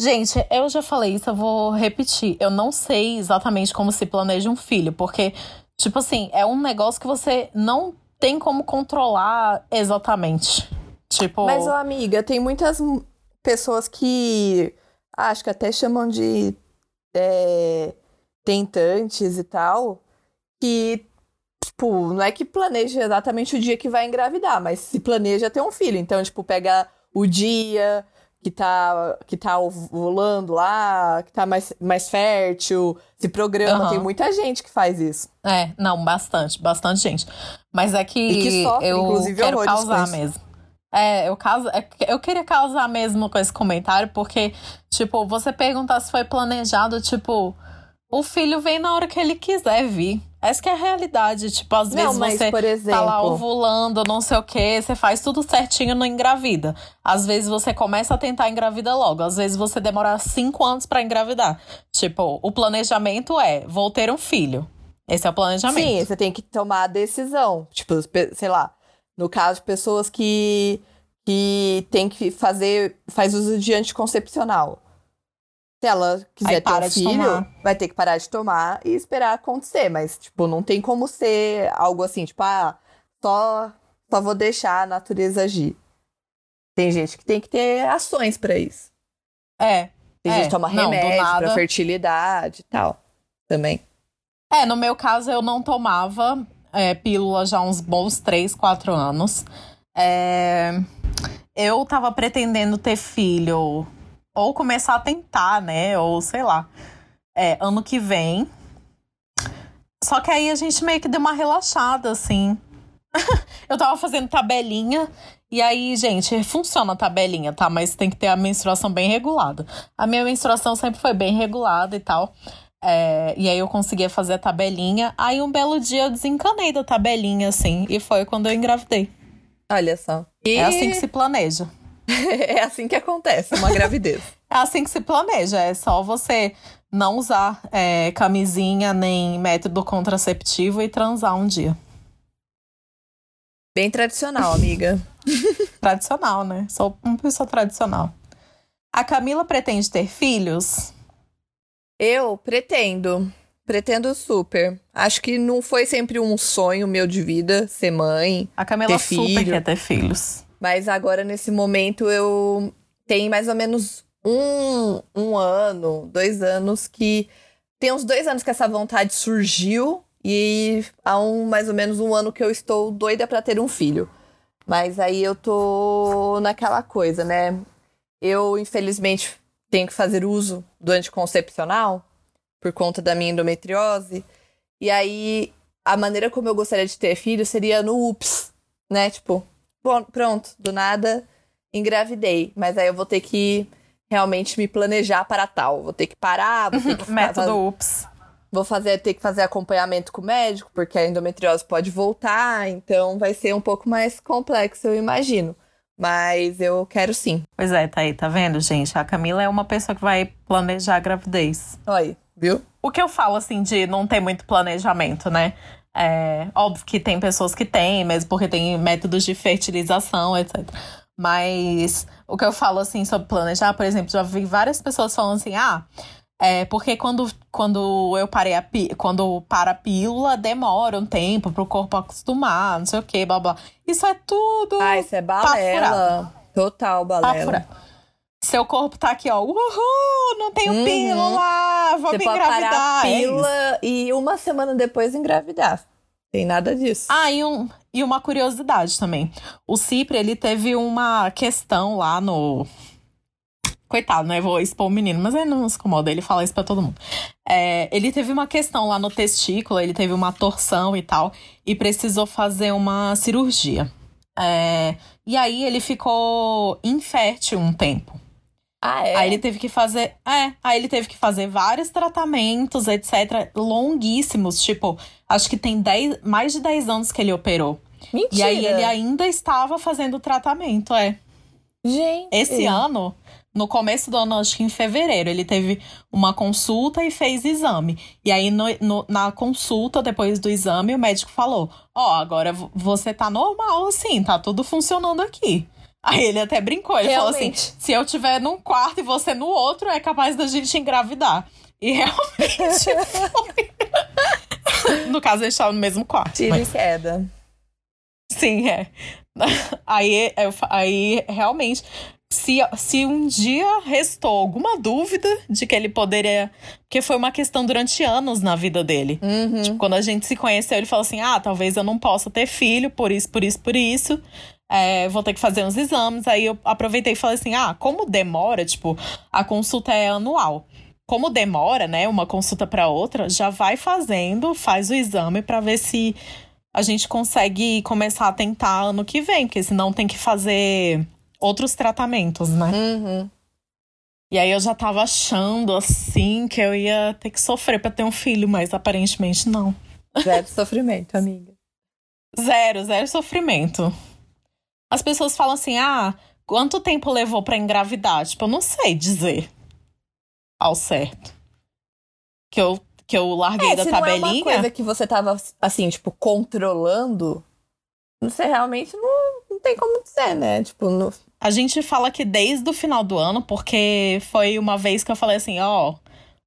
Gente, eu já falei isso, eu vou repetir. Eu não sei exatamente como se planeja um filho, porque, tipo assim, é um negócio que você não tem como controlar exatamente. Tipo. Mas, ô, amiga, tem muitas pessoas que acho que até chamam de é, tentantes e tal, que tipo, não é que planeja exatamente o dia que vai engravidar, mas se planeja ter um filho. Então, tipo, pega o dia que tá, que tá ovulando lá, que tá mais, mais fértil, se programa. Uhum. Tem muita gente que faz isso. É, não, bastante, bastante gente. Mas é que, e que sofre, eu inclusive, quero causar mesmo. É, eu, causo, é, eu queria causar mesmo com esse comentário, porque, tipo, você perguntar se foi planejado, tipo, o filho vem na hora que ele quiser vir. Essa que é a realidade. Tipo, às não, vezes mas, você por exemplo... tá lá ovulando, não sei o quê, você faz tudo certinho não engravida. Às vezes você começa a tentar engravidar logo. Às vezes você demora cinco anos para engravidar. Tipo, o planejamento é, vou ter um filho. Esse é o planejamento. Sim, você tem que tomar a decisão. Tipo, sei lá, no caso de pessoas que, que tem que fazer, faz uso de anticoncepcional. Se ela quiser ter um filho, vai ter que parar de tomar e esperar acontecer. Mas, tipo, não tem como ser algo assim, tipo, ah, só, só vou deixar a natureza agir. Tem gente que tem que ter ações para isso. É. Tem é, gente que toma não, remédio nada... pra fertilidade e tal. Também. É, no meu caso, eu não tomava é, pílula já há uns bons 3, 4 anos. É, eu tava pretendendo ter filho ou começar a tentar, né? Ou sei lá. É, ano que vem. Só que aí a gente meio que deu uma relaxada, assim. eu tava fazendo tabelinha. E aí, gente, funciona a tabelinha, tá? Mas tem que ter a menstruação bem regulada. A minha menstruação sempre foi bem regulada e tal. É, e aí eu conseguia fazer a tabelinha. Aí um belo dia eu desencanei da tabelinha, assim. E foi quando eu engravidei. Olha só. E... É assim que se planeja. é assim que acontece uma gravidez. é assim que se planeja. É só você não usar é, camisinha nem método contraceptivo e transar um dia. Bem tradicional, amiga. tradicional, né? Sou uma pessoa tradicional. A Camila pretende ter filhos? Eu pretendo. Pretendo super. Acho que não foi sempre um sonho meu de vida ser mãe. A Camila ter super filho. quer ter filhos. Mas agora, nesse momento, eu tenho mais ou menos um, um ano, dois anos que. Tem uns dois anos que essa vontade surgiu. E há um, mais ou menos um ano que eu estou doida para ter um filho. Mas aí eu tô naquela coisa, né? Eu, infelizmente, tenho que fazer uso do anticoncepcional por conta da minha endometriose. E aí, a maneira como eu gostaria de ter filho seria no UPS, né? Tipo, pronto, do nada engravidei. Mas aí eu vou ter que realmente me planejar para tal. Vou ter que parar, vou ter que Método fazer, UPS. Vou fazer, ter que fazer acompanhamento com o médico, porque a endometriose pode voltar, então vai ser um pouco mais complexo, eu imagino. Mas eu quero sim. Pois é, tá aí, tá vendo, gente? A Camila é uma pessoa que vai planejar a gravidez. Oi, viu? O que eu falo, assim, de não ter muito planejamento, né? É, óbvio que tem pessoas que têm, mesmo porque tem métodos de fertilização, etc. Mas o que eu falo assim sobre planejar, por exemplo, já vi várias pessoas falando assim: ah, é porque quando, quando eu parei a quando para a pílula, demora um tempo pro corpo acostumar, não sei o que, blá blá. Isso é tudo. Ah, isso é balela. Total balela. Seu corpo tá aqui, ó. Uhul! Não tenho uhum. pílula! Vamos Você engravidar. Pode parar a é pílula é e uma semana depois engravidar. Tem nada disso. Ah, e, um, e uma curiosidade também. O Cipre, ele teve uma questão lá no. Coitado, né? Vou expor o menino, mas ele não se incomoda, ele fala isso pra todo mundo. É, ele teve uma questão lá no testículo, ele teve uma torção e tal, e precisou fazer uma cirurgia. É, e aí ele ficou infértil um tempo. Ah, é? Aí ele teve que fazer. É, aí ele teve que fazer vários tratamentos, etc., longuíssimos. Tipo, acho que tem dez, mais de 10 anos que ele operou. Mentira. E aí ele ainda estava fazendo tratamento, é. Gente. Esse ano, no começo do ano, acho que em fevereiro, ele teve uma consulta e fez exame. E aí, no, no, na consulta, depois do exame, o médico falou: Ó, oh, agora você tá normal, assim, tá tudo funcionando aqui. Aí ele até brincou, ele realmente. falou assim: se eu tiver num quarto e você no outro, é capaz da gente engravidar. E realmente foi. no caso, eles estavam no mesmo quarto. Tira mas... queda. Sim, é. Aí, aí realmente se, se um dia restou alguma dúvida de que ele poderia. Porque foi uma questão durante anos na vida dele. Uhum. Tipo, quando a gente se conheceu, ele falou assim: ah, talvez eu não possa ter filho, por isso, por isso, por isso. É, vou ter que fazer uns exames. Aí eu aproveitei e falei assim: ah, como demora, tipo, a consulta é anual. Como demora, né, uma consulta para outra, já vai fazendo, faz o exame para ver se a gente consegue começar a tentar ano que vem, porque senão tem que fazer outros tratamentos, né? Uhum. E aí eu já tava achando assim que eu ia ter que sofrer para ter um filho, mas aparentemente não. Zero sofrimento, amiga. Zero, zero sofrimento. As pessoas falam assim: ah, quanto tempo levou para engravidar? Tipo, eu não sei dizer ao certo. Que eu, que eu larguei é, da se tabelinha. Não é uma coisa que você tava, assim, tipo, controlando. Você realmente não, não tem como dizer, né? Tipo, no... A gente fala que desde o final do ano, porque foi uma vez que eu falei assim: ó,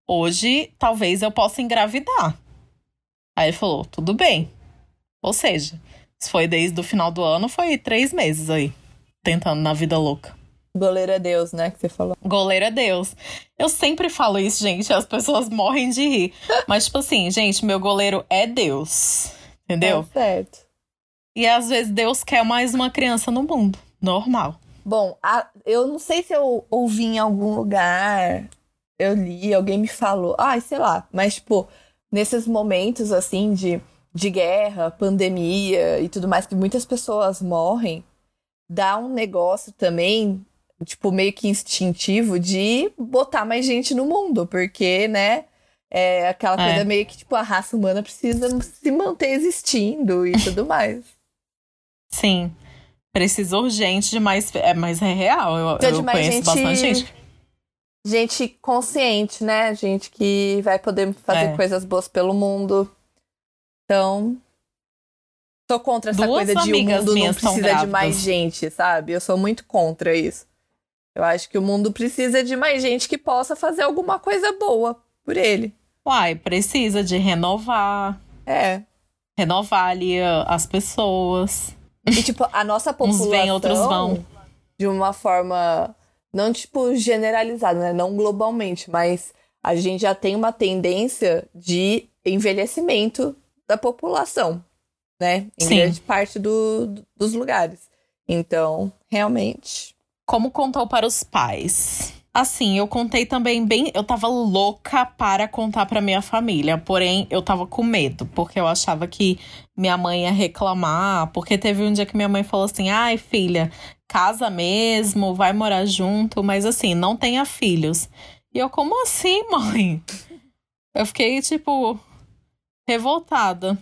hoje talvez eu possa engravidar. Aí ele falou: tudo bem. Ou seja, se foi desde o final do ano, foi três meses aí, tentando na vida louca. Goleiro é Deus, né? Que você falou. Goleiro é Deus. Eu sempre falo isso, gente. As pessoas morrem de rir. Mas, tipo assim, gente, meu goleiro é Deus. Entendeu? É certo. E às vezes Deus quer mais uma criança no mundo. Normal. Bom, a, eu não sei se eu ouvi em algum lugar, eu li, alguém me falou, ai, sei lá, mas, tipo, nesses momentos, assim, de, de guerra, pandemia e tudo mais, que muitas pessoas morrem, dá um negócio também, tipo, meio que instintivo de botar mais gente no mundo, porque, né, é aquela é. coisa meio que, tipo, a raça humana precisa se manter existindo e tudo mais. Sim. Precisa urgente de mais. É, mas é real. Eu, eu conheço gente, bastante gente. Gente consciente, né? Gente que vai poder fazer é. coisas boas pelo mundo. Então. Tô contra essa Duas coisa de o mundo não precisa de mais gente, sabe? Eu sou muito contra isso. Eu acho que o mundo precisa de mais gente que possa fazer alguma coisa boa por ele. Uai, precisa de renovar. É. Renovar ali as pessoas. E, tipo, a nossa população. Uns vêm, outros vão. De uma forma. Não, tipo, generalizada, né? Não globalmente, mas a gente já tem uma tendência de envelhecimento da população, né? Em Sim. grande parte do, dos lugares. Então, realmente. Como contou para os pais? Assim, eu contei também bem. Eu tava louca para contar para minha família, porém eu tava com medo, porque eu achava que minha mãe ia reclamar. Porque teve um dia que minha mãe falou assim: ai, filha, casa mesmo, vai morar junto, mas assim, não tenha filhos. E eu, como assim, mãe? Eu fiquei, tipo, revoltada.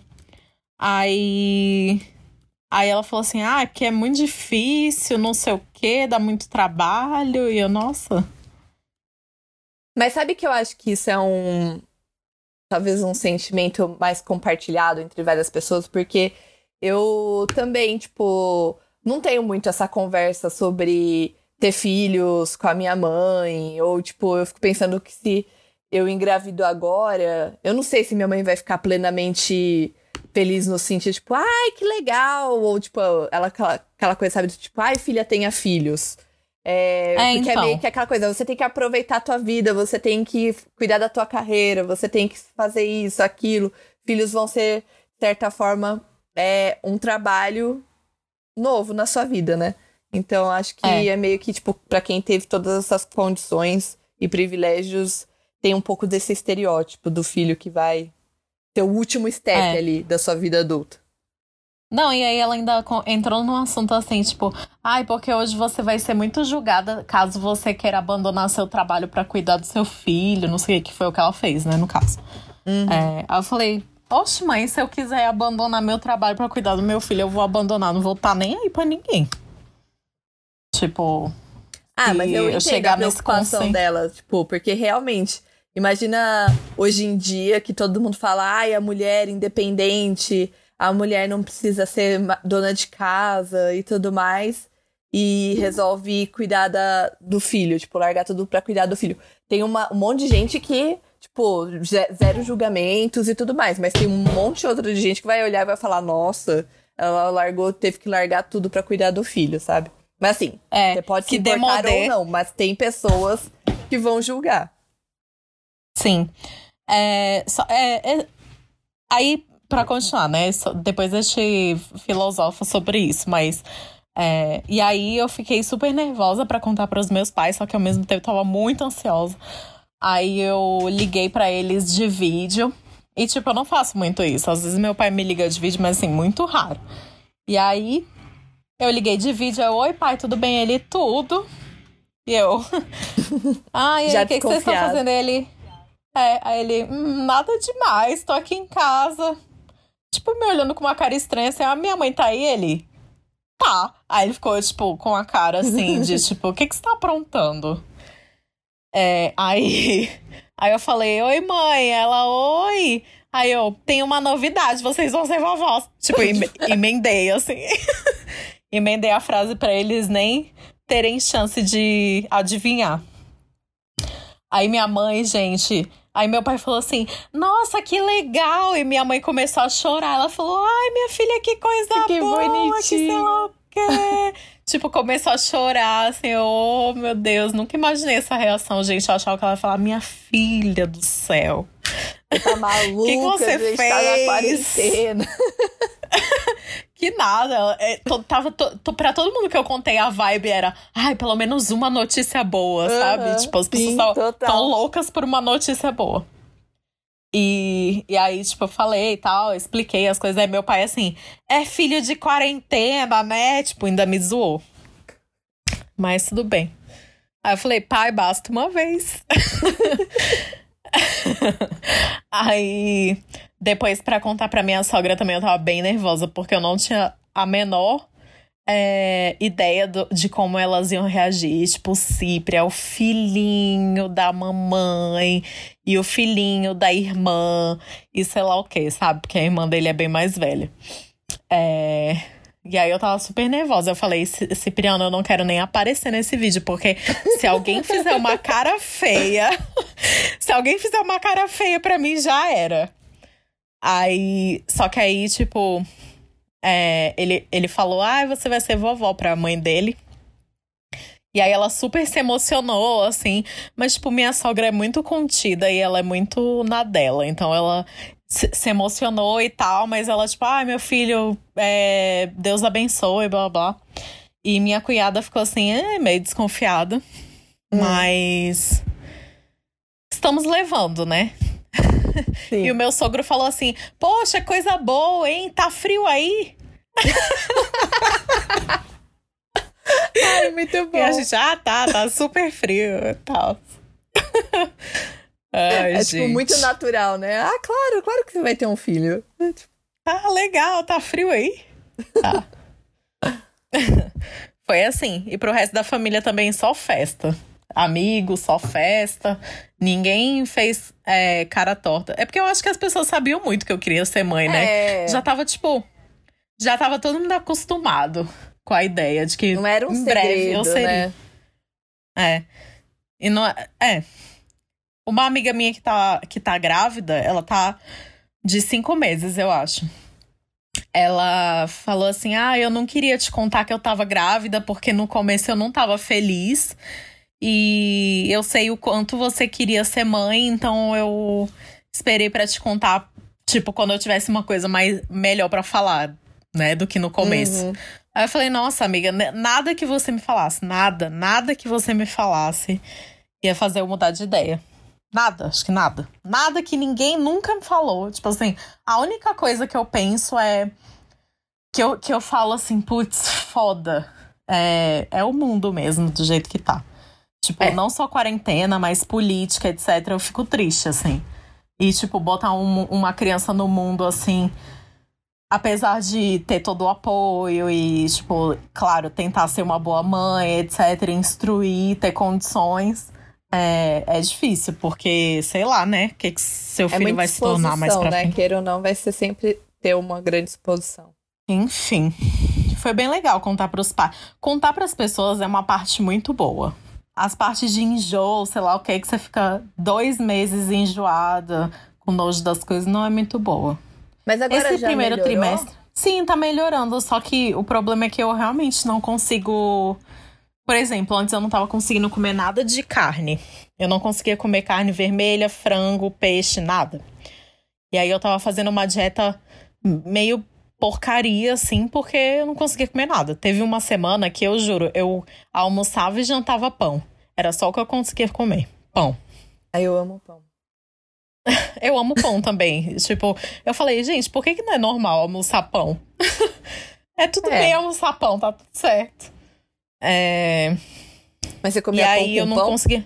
Aí. Aí ela falou assim: ah, é porque é muito difícil, não sei o quê, dá muito trabalho. E eu, nossa. Mas sabe que eu acho que isso é um. Talvez um sentimento mais compartilhado entre várias pessoas, porque eu também, tipo, não tenho muito essa conversa sobre ter filhos com a minha mãe, ou, tipo, eu fico pensando que se eu engravido agora, eu não sei se minha mãe vai ficar plenamente feliz no sentido, tipo, ai, que legal, ou, tipo, ela, aquela, aquela coisa, sabe, tipo, ai, filha, tenha filhos. É, é, porque então. é meio que aquela coisa, você tem que aproveitar a tua vida, você tem que cuidar da tua carreira, você tem que fazer isso, aquilo. Filhos vão ser, de certa forma, é, um trabalho novo na sua vida, né? Então, acho que é, é meio que, tipo, pra quem teve todas essas condições e privilégios, tem um pouco desse estereótipo do filho que vai ter o último step é. ali da sua vida adulta. Não, e aí ela ainda entrou num assunto assim, tipo, ai, porque hoje você vai ser muito julgada caso você queira abandonar seu trabalho para cuidar do seu filho, não sei o que foi o que ela fez, né, no caso. Uhum. É, aí eu falei, oxe, mãe, se eu quiser abandonar meu trabalho para cuidar do meu filho, eu vou abandonar, não vou estar tá nem aí pra ninguém. Tipo. Ah, mas eu, eu chegar a preocupação dela, tipo, porque realmente. Imagina hoje em dia que todo mundo fala, ai, a mulher independente, a mulher não precisa ser dona de casa e tudo mais. E resolve cuidar da, do filho, tipo, largar tudo pra cuidar do filho. Tem uma, um monte de gente que, tipo, zero julgamentos e tudo mais. Mas tem um monte outra de gente que vai olhar e vai falar, nossa, ela largou, teve que largar tudo para cuidar do filho, sabe? Mas assim, é, você pode se importar ou não, mas tem pessoas que vão julgar. Sim. É, só, é, é, aí, para continuar, né? Depois a gente filosofa sobre isso, mas. É, e aí eu fiquei super nervosa para contar para os meus pais, só que ao mesmo tempo eu tava muito ansiosa. Aí eu liguei para eles de vídeo. E, tipo, eu não faço muito isso. Às vezes meu pai me liga de vídeo, mas assim, muito raro. E aí eu liguei de vídeo, eu, oi pai, tudo bem? Ele, tudo. E eu, ah, e aí, o que, que vocês estão fazendo? Ele, é, aí ele, hum, nada demais, tô aqui em casa. Tipo, me olhando com uma cara estranha, assim, a minha mãe tá aí, ele, tá. Aí ele ficou, tipo, com a cara assim, de tipo, o que que você tá aprontando? É, aí, aí eu falei, oi mãe, ela, oi. Aí eu, tenho uma novidade, vocês vão ser vovós. Tipo, emendei, assim. emendei a frase para eles nem terem chance de adivinhar. Aí minha mãe, gente. Aí meu pai falou assim: Nossa, que legal! E minha mãe começou a chorar. Ela falou: Ai, minha filha, que coisa que boa! Bonitinho. Que sei lá o quê. tipo, começou a chorar, assim, oh meu Deus, nunca imaginei essa reação, gente. Eu achava que ela ia falar: Minha filha do céu. Tá maluca, que, que você fez? Tá na quarentena. que nada. É, tava, tô, pra todo mundo que eu contei, a vibe era, ai, pelo menos uma notícia boa, uhum, sabe? Tipo, as pessoas tão loucas por uma notícia boa. E, e aí, tipo, eu falei e tal, expliquei as coisas. Aí meu pai, assim, é filho de quarentena, né? Tipo, ainda me zoou. Mas tudo bem. Aí eu falei, pai, basta uma vez. Aí, depois, para contar pra minha sogra também, eu tava bem nervosa, porque eu não tinha a menor é, ideia do, de como elas iam reagir. Tipo, o Cipri é o filhinho da mamãe e o filhinho da irmã, e sei lá o que, sabe? Porque a irmã dele é bem mais velha. É. E aí eu tava super nervosa. Eu falei, Cipriano, eu não quero nem aparecer nesse vídeo, porque se alguém fizer uma cara feia, se alguém fizer uma cara feia pra mim, já era. Aí, só que aí, tipo, é, ele, ele falou, ah, você vai ser vovó pra mãe dele. E aí ela super se emocionou, assim. Mas, tipo, minha sogra é muito contida e ela é muito na dela. Então ela se, emocionou e tal, mas ela, tipo, ai, ah, meu filho, é, Deus abençoe, blá blá. E minha cunhada ficou assim, é, meio desconfiada. Hum. Mas. Estamos levando, né? e o meu sogro falou assim: Poxa, coisa boa, hein? Tá frio aí? Ai, muito bom. E a gente, ah, tá, tá super frio e tal. Ai, é, tipo, muito natural, né? Ah, claro, claro que você vai ter um filho. Ah, legal, tá frio aí? Tá. Foi assim. E pro resto da família também só festa. Amigos, só festa. Ninguém fez é, cara torta. É porque eu acho que as pessoas sabiam muito que eu queria ser mãe, né? É... Já tava, tipo. Já tava todo mundo acostumado com a ideia de que. Não era um em segredo, breve eu seria. Né? É. E não. É. Uma amiga minha que tá, que tá grávida, ela tá de cinco meses, eu acho. Ela falou assim: Ah, eu não queria te contar que eu tava grávida, porque no começo eu não tava feliz. E eu sei o quanto você queria ser mãe, então eu esperei para te contar, tipo, quando eu tivesse uma coisa mais melhor para falar, né, do que no começo. Uhum. Aí eu falei: Nossa, amiga, nada que você me falasse, nada, nada que você me falasse ia fazer eu mudar de ideia. Nada, acho que nada. Nada que ninguém nunca me falou. Tipo assim, a única coisa que eu penso é. Que eu, que eu falo assim, putz, foda. É, é o mundo mesmo, do jeito que tá. Tipo, é. não só quarentena, mas política, etc. Eu fico triste, assim. E, tipo, botar um, uma criança no mundo, assim. Apesar de ter todo o apoio e, tipo, claro, tentar ser uma boa mãe, etc., instruir, ter condições é, é difícil, porque, sei lá, né? O que, que seu é filho vai se tornar mais pra né? frente. Queira ou não, vai ser sempre ter uma grande exposição. Enfim, foi bem legal contar para os pais. Contar para as pessoas é uma parte muito boa. As partes de enjoo, sei lá o que, que você fica dois meses enjoada, com nojo das coisas, não é muito boa. Mas agora Esse primeiro melhorou? trimestre. Sim, tá melhorando. Só que o problema é que eu realmente não consigo. Por exemplo, antes eu não tava conseguindo comer nada de carne. Eu não conseguia comer carne vermelha, frango, peixe, nada. E aí eu tava fazendo uma dieta meio porcaria, assim, porque eu não conseguia comer nada. Teve uma semana que eu juro, eu almoçava e jantava pão. Era só o que eu conseguia comer. Pão. Aí eu amo pão. eu amo pão também. Tipo, eu falei, gente, por que, que não é normal almoçar pão? é tudo é. bem almoçar pão, tá tudo certo. É... Mas você comia e pão aí eu não pão? conseguia.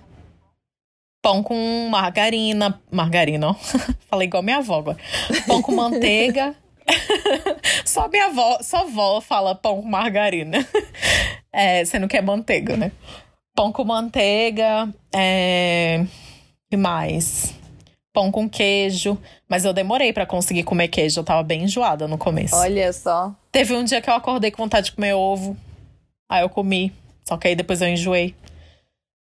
Pão com margarina. Margarina, ó. Falei igual minha avó agora. Pão com manteiga. só minha avó, só avó fala pão com margarina. É, você não quer manteiga, né? Pão com manteiga. É... que mais? Pão com queijo. Mas eu demorei para conseguir comer queijo. Eu tava bem enjoada no começo. Olha só. Teve um dia que eu acordei com vontade de comer ovo. Aí eu comi. Só que aí depois eu enjoei.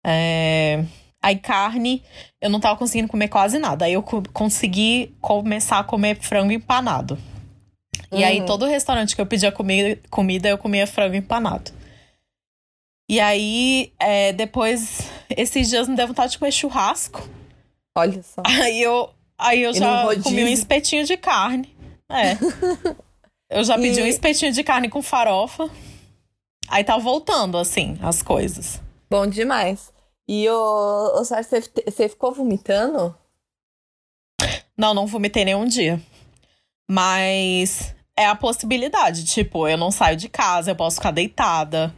É... Aí carne, eu não tava conseguindo comer quase nada. Aí eu consegui começar a comer frango empanado. E aí uhum. todo restaurante que eu pedia comida, comida eu comia frango empanado. E aí, é, depois, esses dias me deu vontade de comer churrasco. Olha só. Aí eu, aí eu já comi um espetinho de carne. É. eu já pedi e... um espetinho de carne com farofa. Aí tá voltando, assim, as coisas. Bom demais. E o, o você, você ficou vomitando? Não, não vomitei nenhum dia. Mas é a possibilidade. Tipo, eu não saio de casa, eu posso ficar deitada.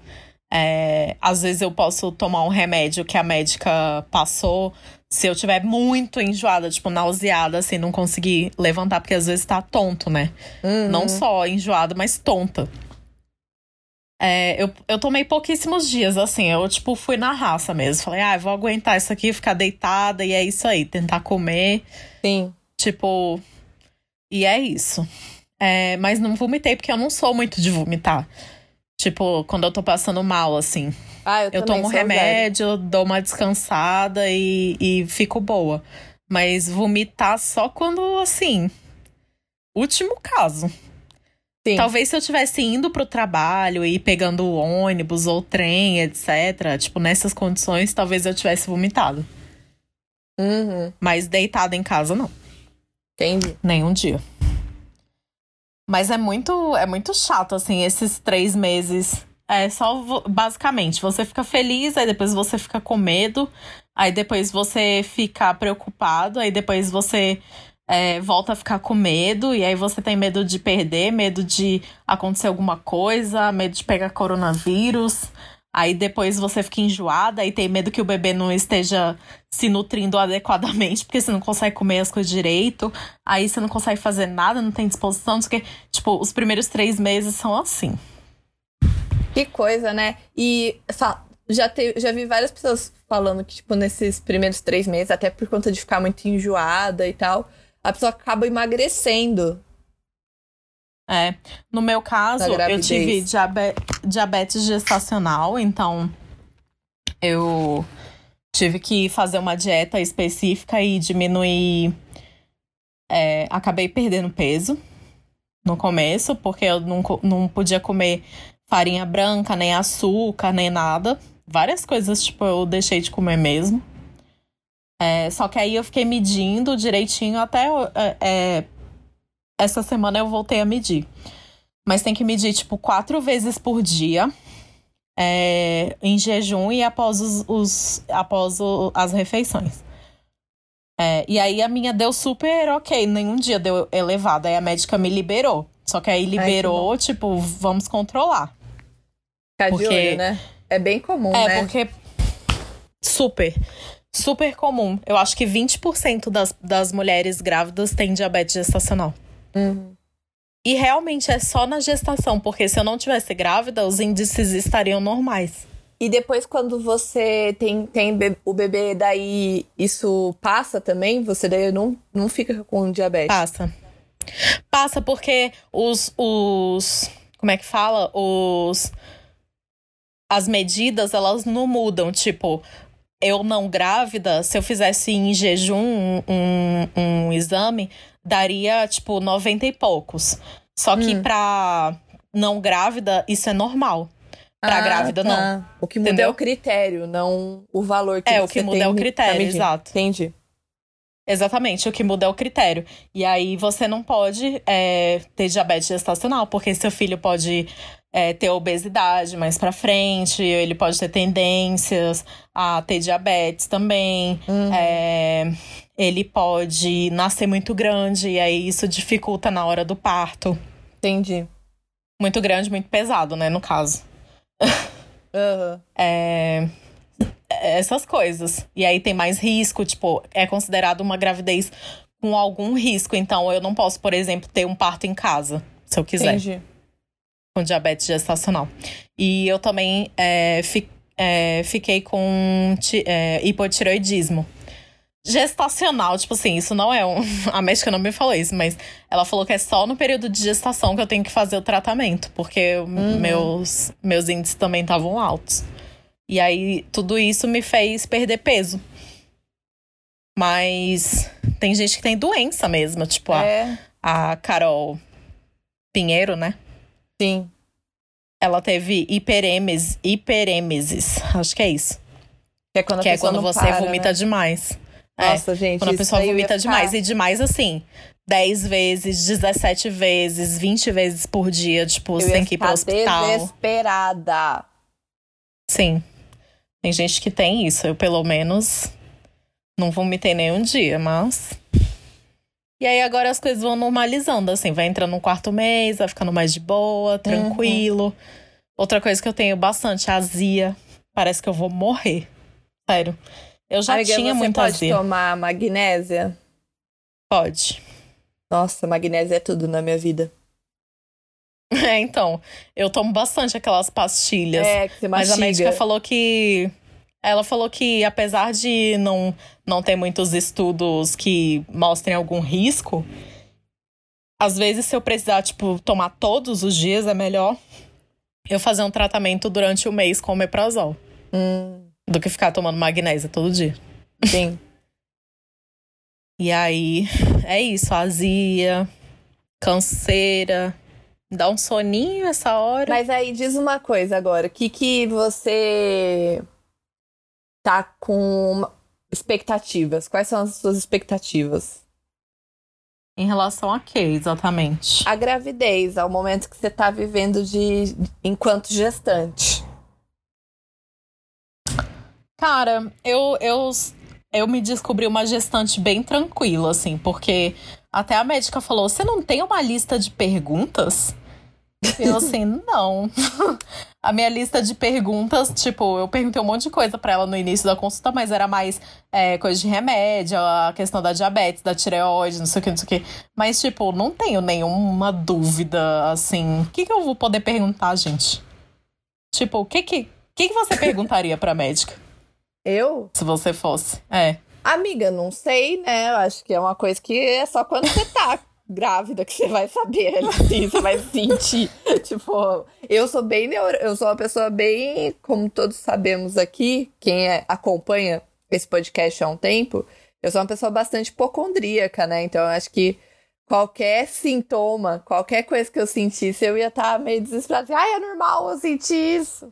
É, às vezes eu posso tomar um remédio que a médica passou. Se eu tiver muito enjoada, tipo, nauseada, assim, não conseguir levantar, porque às vezes tá tonto, né? Uhum. Não só enjoada, mas tonta. É, eu, eu tomei pouquíssimos dias, assim, eu, tipo, fui na raça mesmo. Falei, ah, vou aguentar isso aqui, ficar deitada, e é isso aí, tentar comer. Sim. Tipo, e é isso. É, mas não vomitei, porque eu não sou muito de vomitar. Tipo, quando eu tô passando mal, assim. Ah, eu, eu tomo remédio, dou uma descansada e, e fico boa. Mas vomitar só quando, assim. Último caso. Sim. Talvez se eu tivesse indo pro trabalho e pegando ônibus ou trem, etc. Tipo, nessas condições, talvez eu tivesse vomitado. Uhum. Mas deitada em casa, não. Entendi. Nenhum dia. Mas é muito, é muito chato, assim, esses três meses. É só, basicamente, você fica feliz, aí depois você fica com medo, aí depois você fica preocupado, aí depois você é, volta a ficar com medo, e aí você tem medo de perder, medo de acontecer alguma coisa, medo de pegar coronavírus. Aí depois você fica enjoada e tem medo que o bebê não esteja se nutrindo adequadamente, porque você não consegue comer as coisas direito. Aí você não consegue fazer nada, não tem disposição, quê. Tipo, os primeiros três meses são assim. Que coisa, né? E já, te, já vi várias pessoas falando que, tipo, nesses primeiros três meses, até por conta de ficar muito enjoada e tal, a pessoa acaba emagrecendo. É. No meu caso, eu tive diabetes gestacional, então eu tive que fazer uma dieta específica e diminuir. É, acabei perdendo peso no começo, porque eu não, não podia comer farinha branca, nem açúcar, nem nada. Várias coisas, tipo, eu deixei de comer mesmo. É, só que aí eu fiquei medindo direitinho até é, é, essa semana eu voltei a medir. Mas tem que medir, tipo, quatro vezes por dia. É, em jejum e após, os, os após o, as refeições. É, e aí a minha deu super ok, nenhum dia deu elevada. Aí a médica me liberou. Só que aí liberou, Ai, tipo, vamos controlar. Ficar porque... de olho, né? É bem comum, é, né? É, porque. Super super comum. Eu acho que 20% das, das mulheres grávidas têm diabetes gestacional. Uhum. E realmente é só na gestação, porque se eu não tivesse grávida, os índices estariam normais. E depois, quando você tem, tem o bebê, daí isso passa também? Você daí não, não fica com diabetes? Passa. Passa porque os, os. Como é que fala? Os. As medidas, elas não mudam. Tipo, eu não grávida, se eu fizesse em jejum um, um, um exame, daria, tipo, 90 e poucos. Só que hum. pra não grávida, isso é normal. Pra ah, grávida, tá. não. O que muda Entendeu? é o critério, não o valor que É, o que muda é o critério, exato. Entendi. Exatamente, o que muda é o critério. E aí você não pode é, ter diabetes gestacional, porque seu filho pode é, ter obesidade mais pra frente, ele pode ter tendências a ter diabetes também. Uhum. É, ele pode nascer muito grande, e aí isso dificulta na hora do parto. Entendi. Muito grande, muito pesado, né, no caso. Uhum. é essas coisas. E aí tem mais risco, tipo, é considerado uma gravidez com algum risco. Então eu não posso, por exemplo, ter um parto em casa, se eu quiser. Entendi. Com diabetes gestacional. E eu também é, fi, é, fiquei com é, hipotiroidismo. Gestacional, tipo assim, isso não é um. A médica não me falou isso, mas ela falou que é só no período de gestação que eu tenho que fazer o tratamento, porque uhum. meus, meus índices também estavam altos. E aí tudo isso me fez perder peso. Mas tem gente que tem doença mesmo, tipo é. a, a Carol Pinheiro, né? Sim. Ela teve hiperemesis, hiperemesis, acho que é isso. Que é quando, que é quando você para, vomita né? demais. É, Nossa, é, gente. Quando a pessoa vomita demais. E demais assim. 10 vezes, 17 vezes, 20 vezes por dia, tipo, você tem que ir pro hospital. Desesperada. Sim. Tem gente que tem isso. Eu, pelo menos, não vomitei nenhum dia, mas. E aí agora as coisas vão normalizando, assim, vai entrando no quarto mês, vai ficando mais de boa, tranquilo. Uhum. Outra coisa que eu tenho bastante, azia. Parece que eu vou morrer. Sério. Eu já Amiga, tinha muita azia. Pode tomar magnésia? Pode. Nossa, magnésia é tudo na minha vida. É, então, eu tomo bastante aquelas pastilhas. É, que você Mas a médica falou que. Ela falou que, apesar de não, não ter muitos estudos que mostrem algum risco, às vezes, se eu precisar, tipo, tomar todos os dias, é melhor eu fazer um tratamento durante o mês com omeprazol. Hum. Do que ficar tomando magnésia todo dia. Sim. e aí, é isso, azia, canseira Dá um soninho essa hora. Mas aí diz uma coisa agora. O que, que você tá com expectativas? Quais são as suas expectativas? Em relação a quê, exatamente? A gravidez, ao momento que você tá vivendo de enquanto gestante. Cara, eu, eu, eu me descobri uma gestante bem tranquila, assim, porque até a médica falou: você não tem uma lista de perguntas? Eu assim, não. a minha lista de perguntas, tipo, eu perguntei um monte de coisa para ela no início da consulta, mas era mais é, coisa de remédio, a questão da diabetes, da tireoide, não sei o que, não sei o que. Mas, tipo, não tenho nenhuma dúvida, assim. O que, que eu vou poder perguntar, gente? Tipo, o que que, que, que você perguntaria pra médica? Eu? Se você fosse. É. Amiga, não sei, né? Eu acho que é uma coisa que é só quando você tá grávida que você vai saber, assim, você vai sentir. tipo, eu sou bem neuro... eu sou uma pessoa bem, como todos sabemos aqui, quem é, acompanha esse podcast há um tempo, eu sou uma pessoa bastante hipocondríaca, né? Então eu acho que qualquer sintoma, qualquer coisa que eu sentisse, eu ia estar tá meio desesperada. Assim, Ai, é normal eu sentir isso.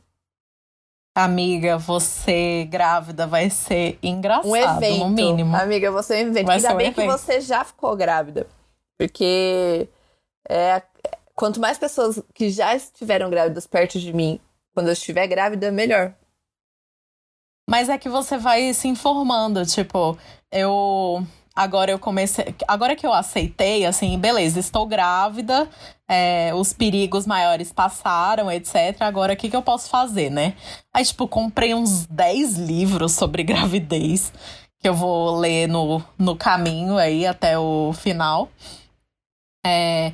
Amiga, você grávida vai ser engraçado, um evento. no mínimo. Amiga, você é um evento. Vai Ainda bem um que você já ficou grávida. Porque é, quanto mais pessoas que já estiveram grávidas perto de mim, quando eu estiver grávida, melhor. Mas é que você vai se informando, tipo, eu agora eu comecei. Agora que eu aceitei, assim, beleza, estou grávida, é, os perigos maiores passaram, etc. Agora o que, que eu posso fazer, né? Aí, tipo, comprei uns 10 livros sobre gravidez que eu vou ler no, no caminho aí até o final. É,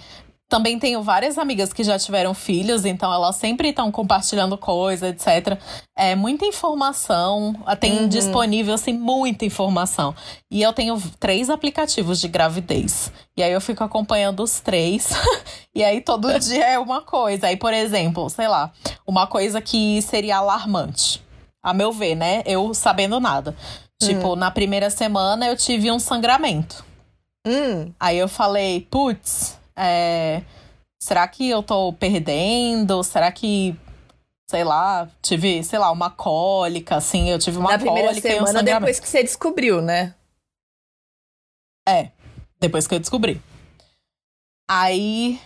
também tenho várias amigas que já tiveram filhos, então elas sempre estão compartilhando coisa, etc. É muita informação, tem uhum. disponível assim muita informação. E eu tenho três aplicativos de gravidez. E aí eu fico acompanhando os três. e aí todo dia é uma coisa. Aí, por exemplo, sei lá, uma coisa que seria alarmante. A meu ver, né? Eu sabendo nada. Tipo, hum. na primeira semana eu tive um sangramento. Hum. Aí eu falei, putz, é, será que eu tô perdendo? Será que sei lá, tive, sei lá, uma cólica, assim, eu tive uma Na cólica primeira semana um depois que você descobriu, né? É, depois que eu descobri. Aí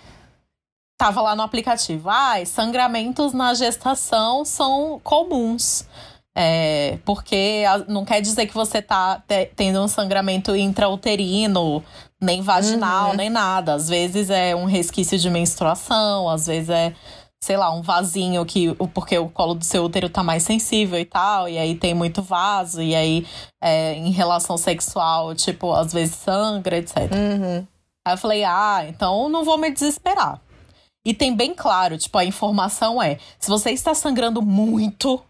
tava lá no aplicativo, ah, sangramentos na gestação são comuns. É, porque não quer dizer que você tá tendo um sangramento intrauterino, nem vaginal, uhum. nem nada. Às vezes é um resquício de menstruação, às vezes é, sei lá, um vasinho que. Porque o colo do seu útero tá mais sensível e tal, e aí tem muito vaso, e aí é, em relação sexual, tipo, às vezes sangra, etc. Uhum. Aí eu falei, ah, então não vou me desesperar. E tem bem claro, tipo, a informação é: se você está sangrando muito,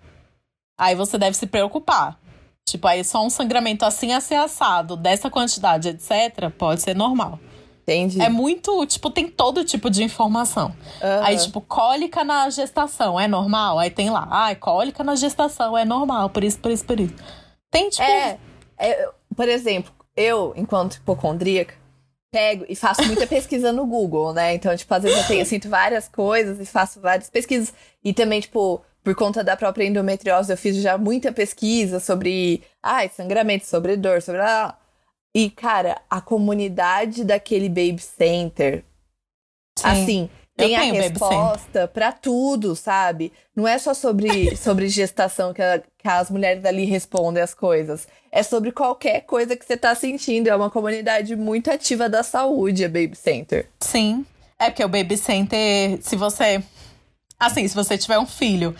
Aí você deve se preocupar. Tipo, aí só um sangramento assim, assim, assado, dessa quantidade, etc., pode ser normal. Entendi. É muito, tipo, tem todo tipo de informação. Uhum. Aí, tipo, cólica na gestação é normal? Aí tem lá, ah, cólica na gestação é normal, por isso, por isso, por isso. Tem, tipo. É, é por exemplo, eu, enquanto hipocondríaca, pego e faço muita pesquisa no Google, né? Então, tipo, às vezes eu, tenho, eu sinto várias coisas e faço várias pesquisas. E também, tipo, por conta da própria endometriose, eu fiz já muita pesquisa sobre ai, sangramento, sobre dor, sobre. E, cara, a comunidade daquele Baby Center. Sim, assim, tem a resposta para tudo, sabe? Não é só sobre, sobre gestação que, a, que as mulheres ali respondem as coisas. É sobre qualquer coisa que você tá sentindo. É uma comunidade muito ativa da saúde, a Baby Center. Sim. É porque o Baby Center, se você Assim, se você tiver um filho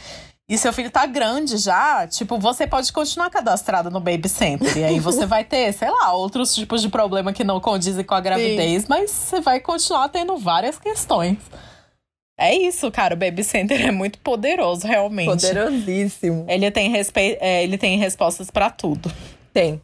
e seu filho tá grande já, tipo, você pode continuar cadastrado no Baby Center. E aí você vai ter, sei lá, outros tipos de problema que não condizem com a gravidez, Sim. mas você vai continuar tendo várias questões. É isso, cara. O Baby Center é muito poderoso, realmente. Poderosíssimo. Ele tem, respe... É, ele tem respostas para tudo. Tem.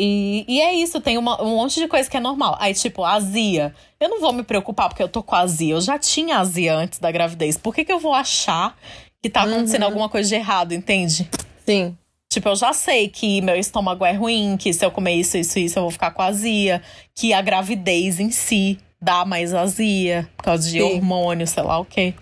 E, e é isso, tem uma, um monte de coisa que é normal. Aí, tipo, azia. Eu não vou me preocupar porque eu tô com azia. Eu já tinha azia antes da gravidez. Por que, que eu vou achar que tá acontecendo uhum. alguma coisa de errado, entende? Sim. Tipo, eu já sei que meu estômago é ruim, que se eu comer isso, isso, isso, eu vou ficar com azia. Que a gravidez em si dá mais azia, por causa de Sim. hormônio, sei lá o quê.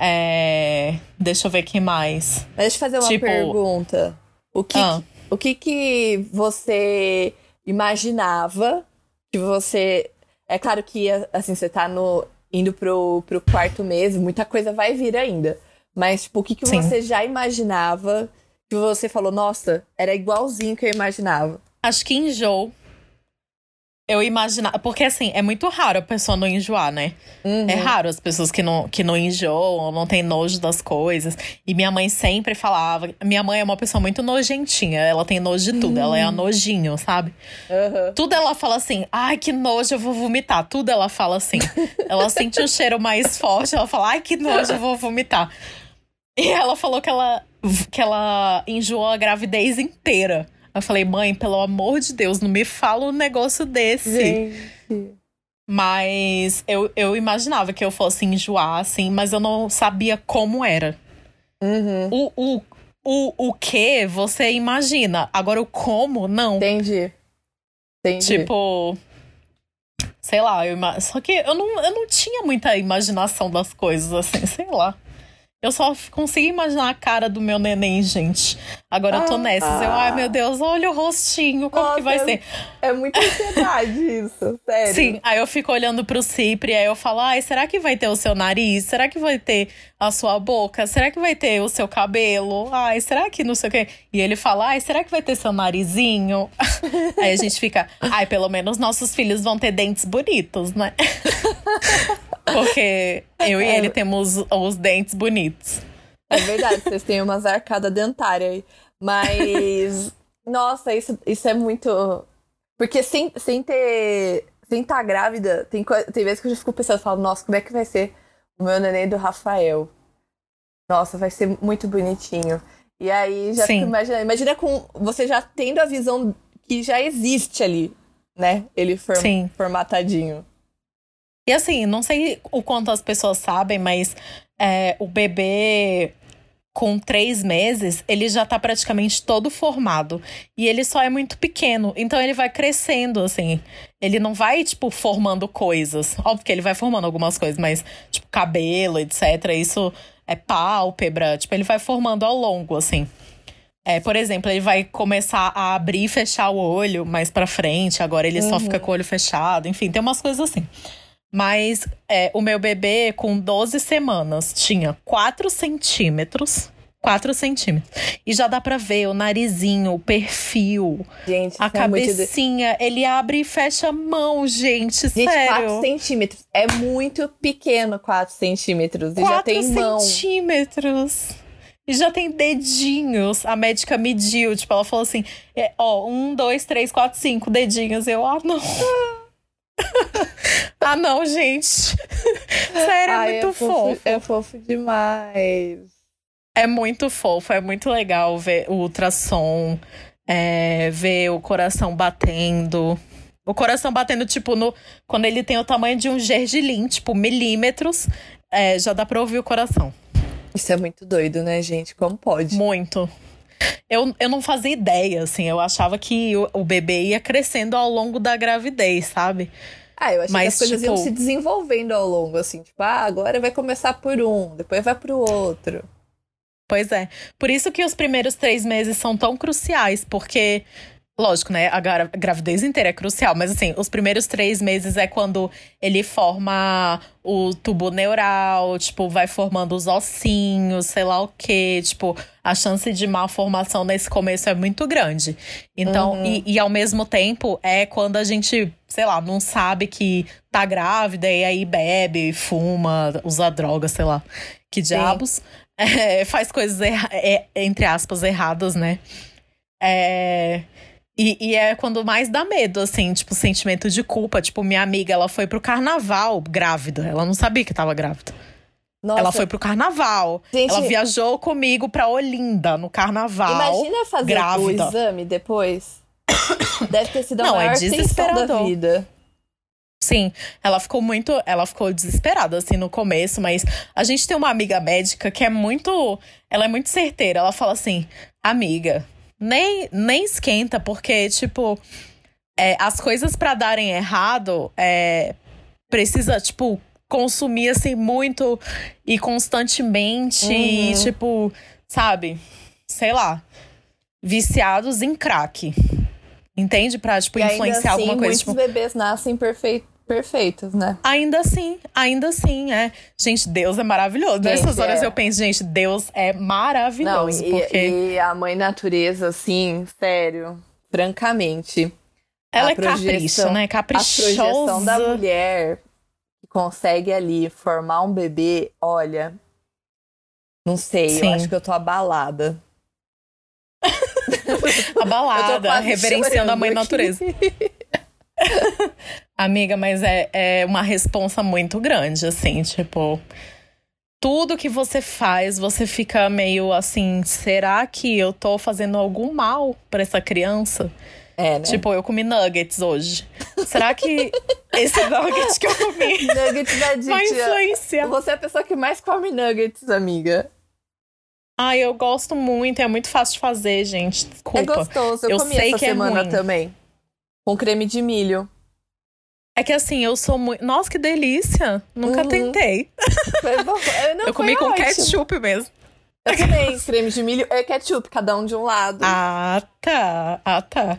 É... Deixa eu ver que mais. Deixa eu fazer uma tipo... pergunta. O que, ah. O que que você imaginava que você... É claro que, assim, você tá no, indo pro, pro quarto mês, muita coisa vai vir ainda. Mas, tipo, o que, que você já imaginava que você falou, nossa, era igualzinho que eu imaginava? Acho que enjoo eu imaginava. Porque assim, é muito raro a pessoa não enjoar, né? Uhum. É raro as pessoas que não, que não enjoam, não tem nojo das coisas. E minha mãe sempre falava. Minha mãe é uma pessoa muito nojentinha. Ela tem nojo de tudo. Uhum. Ela é a uhum. nojinho, sabe? Uhum. Tudo ela fala assim: ai, que nojo, eu vou vomitar. Tudo ela fala assim. ela sente um cheiro mais forte, ela fala: ai, que nojo, eu vou vomitar. E ela falou que ela, que ela enjoou a gravidez inteira. Eu falei, mãe, pelo amor de Deus, não me fala um negócio desse. Gente. Mas eu, eu imaginava que eu fosse enjoar, assim, mas eu não sabia como era. Uhum. O, o, o, o que você imagina. Agora, o como, não. Entendi. Entendi. Tipo. Sei lá, eu, só que eu não, eu não tinha muita imaginação das coisas, assim, sei lá. Eu só consigo imaginar a cara do meu neném, gente. Agora ah, eu tô ah. nessas. Eu, ai meu Deus, olha o rostinho, como Nossa, que vai é, ser? É muita ansiedade isso, sério. Sim, aí eu fico olhando pro Cipri, aí eu falo, ai, será que vai ter o seu nariz? Será que vai ter a sua boca? Será que vai ter o seu cabelo? Ai, será que não sei o quê? E ele fala, ai, será que vai ter seu narizinho? aí a gente fica, ai, pelo menos nossos filhos vão ter dentes bonitos, né? Porque eu e é. ele temos os dentes bonitos. É verdade, vocês têm umas arcadas dentárias aí. Mas, nossa, isso, isso é muito. Porque sem, sem ter. Sem estar tá grávida, tem, tem vezes que eu já fico pensando, falo, nossa, como é que vai ser o meu neném do Rafael? Nossa, vai ser muito bonitinho. E aí já Sim. fico imaginando. Imagina com você já tendo a visão que já existe ali, né? Ele form, formatadinho. E assim, não sei o quanto as pessoas sabem, mas é, o bebê com três meses, ele já tá praticamente todo formado. E ele só é muito pequeno. Então ele vai crescendo, assim. Ele não vai, tipo, formando coisas. Óbvio que ele vai formando algumas coisas, mas, tipo, cabelo, etc. Isso é pálpebra. Tipo, ele vai formando ao longo, assim. É, por exemplo, ele vai começar a abrir e fechar o olho mais pra frente. Agora ele uhum. só fica com o olho fechado. Enfim, tem umas coisas assim. Mas é, o meu bebê, com 12 semanas, tinha 4 centímetros. 4 centímetros. E já dá pra ver o narizinho, o perfil, gente, a cabecinha. É muito... Ele abre e fecha a mão, gente. Gente, sério. 4 centímetros. É muito pequeno 4 centímetros. E já tem mão. centímetros. E já tem dedinhos. A médica mediu. Tipo, ela falou assim: é, ó, um, dois, três, quatro, cinco dedinhos. Eu, ah, não. ah, não, gente. Sério, é Ai, muito é fofo, fofo. É fofo demais. É muito fofo, é muito legal ver o ultrassom, é, ver o coração batendo. O coração batendo, tipo, no, quando ele tem o tamanho de um gergelim, tipo, milímetros, é, já dá pra ouvir o coração. Isso é muito doido, né, gente? Como pode? Muito. Eu, eu não fazia ideia, assim. Eu achava que o, o bebê ia crescendo ao longo da gravidez, sabe? Ah, eu achei Mas, que as coisas tipo... iam se desenvolvendo ao longo, assim. Tipo, ah, agora vai começar por um, depois vai pro outro. Pois é. Por isso que os primeiros três meses são tão cruciais, porque Lógico, né? A gravidez inteira é crucial, mas assim, os primeiros três meses é quando ele forma o tubo neural, tipo, vai formando os ossinhos, sei lá o quê. Tipo, a chance de malformação nesse começo é muito grande. Então, uhum. e, e ao mesmo tempo, é quando a gente, sei lá, não sabe que tá grávida e aí bebe, fuma, usa droga, sei lá. Que diabos. É, faz coisas, é, entre aspas, erradas, né? É. E, e, é quando mais dá medo, assim, tipo, sentimento de culpa. Tipo, minha amiga, ela foi pro carnaval grávida. Ela não sabia que tava grávida. Nossa. Ela foi pro carnaval. Gente, ela viajou comigo pra Olinda no carnaval. Imagina fazer grávida. o exame depois. Deve ter sido a não, é maior é desesperador. da vida. Sim, ela ficou muito. Ela ficou desesperada, assim, no começo, mas a gente tem uma amiga médica que é muito. Ela é muito certeira. Ela fala assim: amiga, nem, nem esquenta, porque, tipo, é, as coisas para darem errado, é, precisa, tipo, consumir, assim, muito e constantemente. Uhum. E, tipo, sabe? Sei lá. Viciados em crack. Entende? Pra, tipo, e influenciar assim, alguma coisa. Muitos tipo... bebês nascem perfeitos perfeitos, né? Ainda assim, ainda assim, é. Gente, Deus é maravilhoso. Gente, Nessas horas é. eu penso, gente, Deus é maravilhoso. Não, e, porque... e a mãe natureza, assim, sério, francamente. Ela é capricha, né? Caprichosa. A projeção da mulher que consegue ali formar um bebê, olha. Não sei, Sim. eu acho que eu tô abalada. abalada, reverenciando a mãe aqui. natureza. Amiga, mas é, é uma responsa muito grande, assim, tipo. Tudo que você faz, você fica meio assim, será que eu tô fazendo algum mal para essa criança? É, né? Tipo, eu comi nuggets hoje. Será que esse nugget que eu comi nuggets da vai influenciar? Você é a pessoa que mais come nuggets, amiga. Ai, eu gosto muito, é muito fácil de fazer, gente. Desculpa. É gostoso, eu, eu comi sei essa que é semana é também. Com creme de milho. É que assim, eu sou muito. Nossa, que delícia! Nunca uhum. tentei. Foi bom. Não, eu comi com ótimo. ketchup mesmo. Eu também, creme de milho e ketchup, cada um de um lado. Ah, tá. Ah, tá.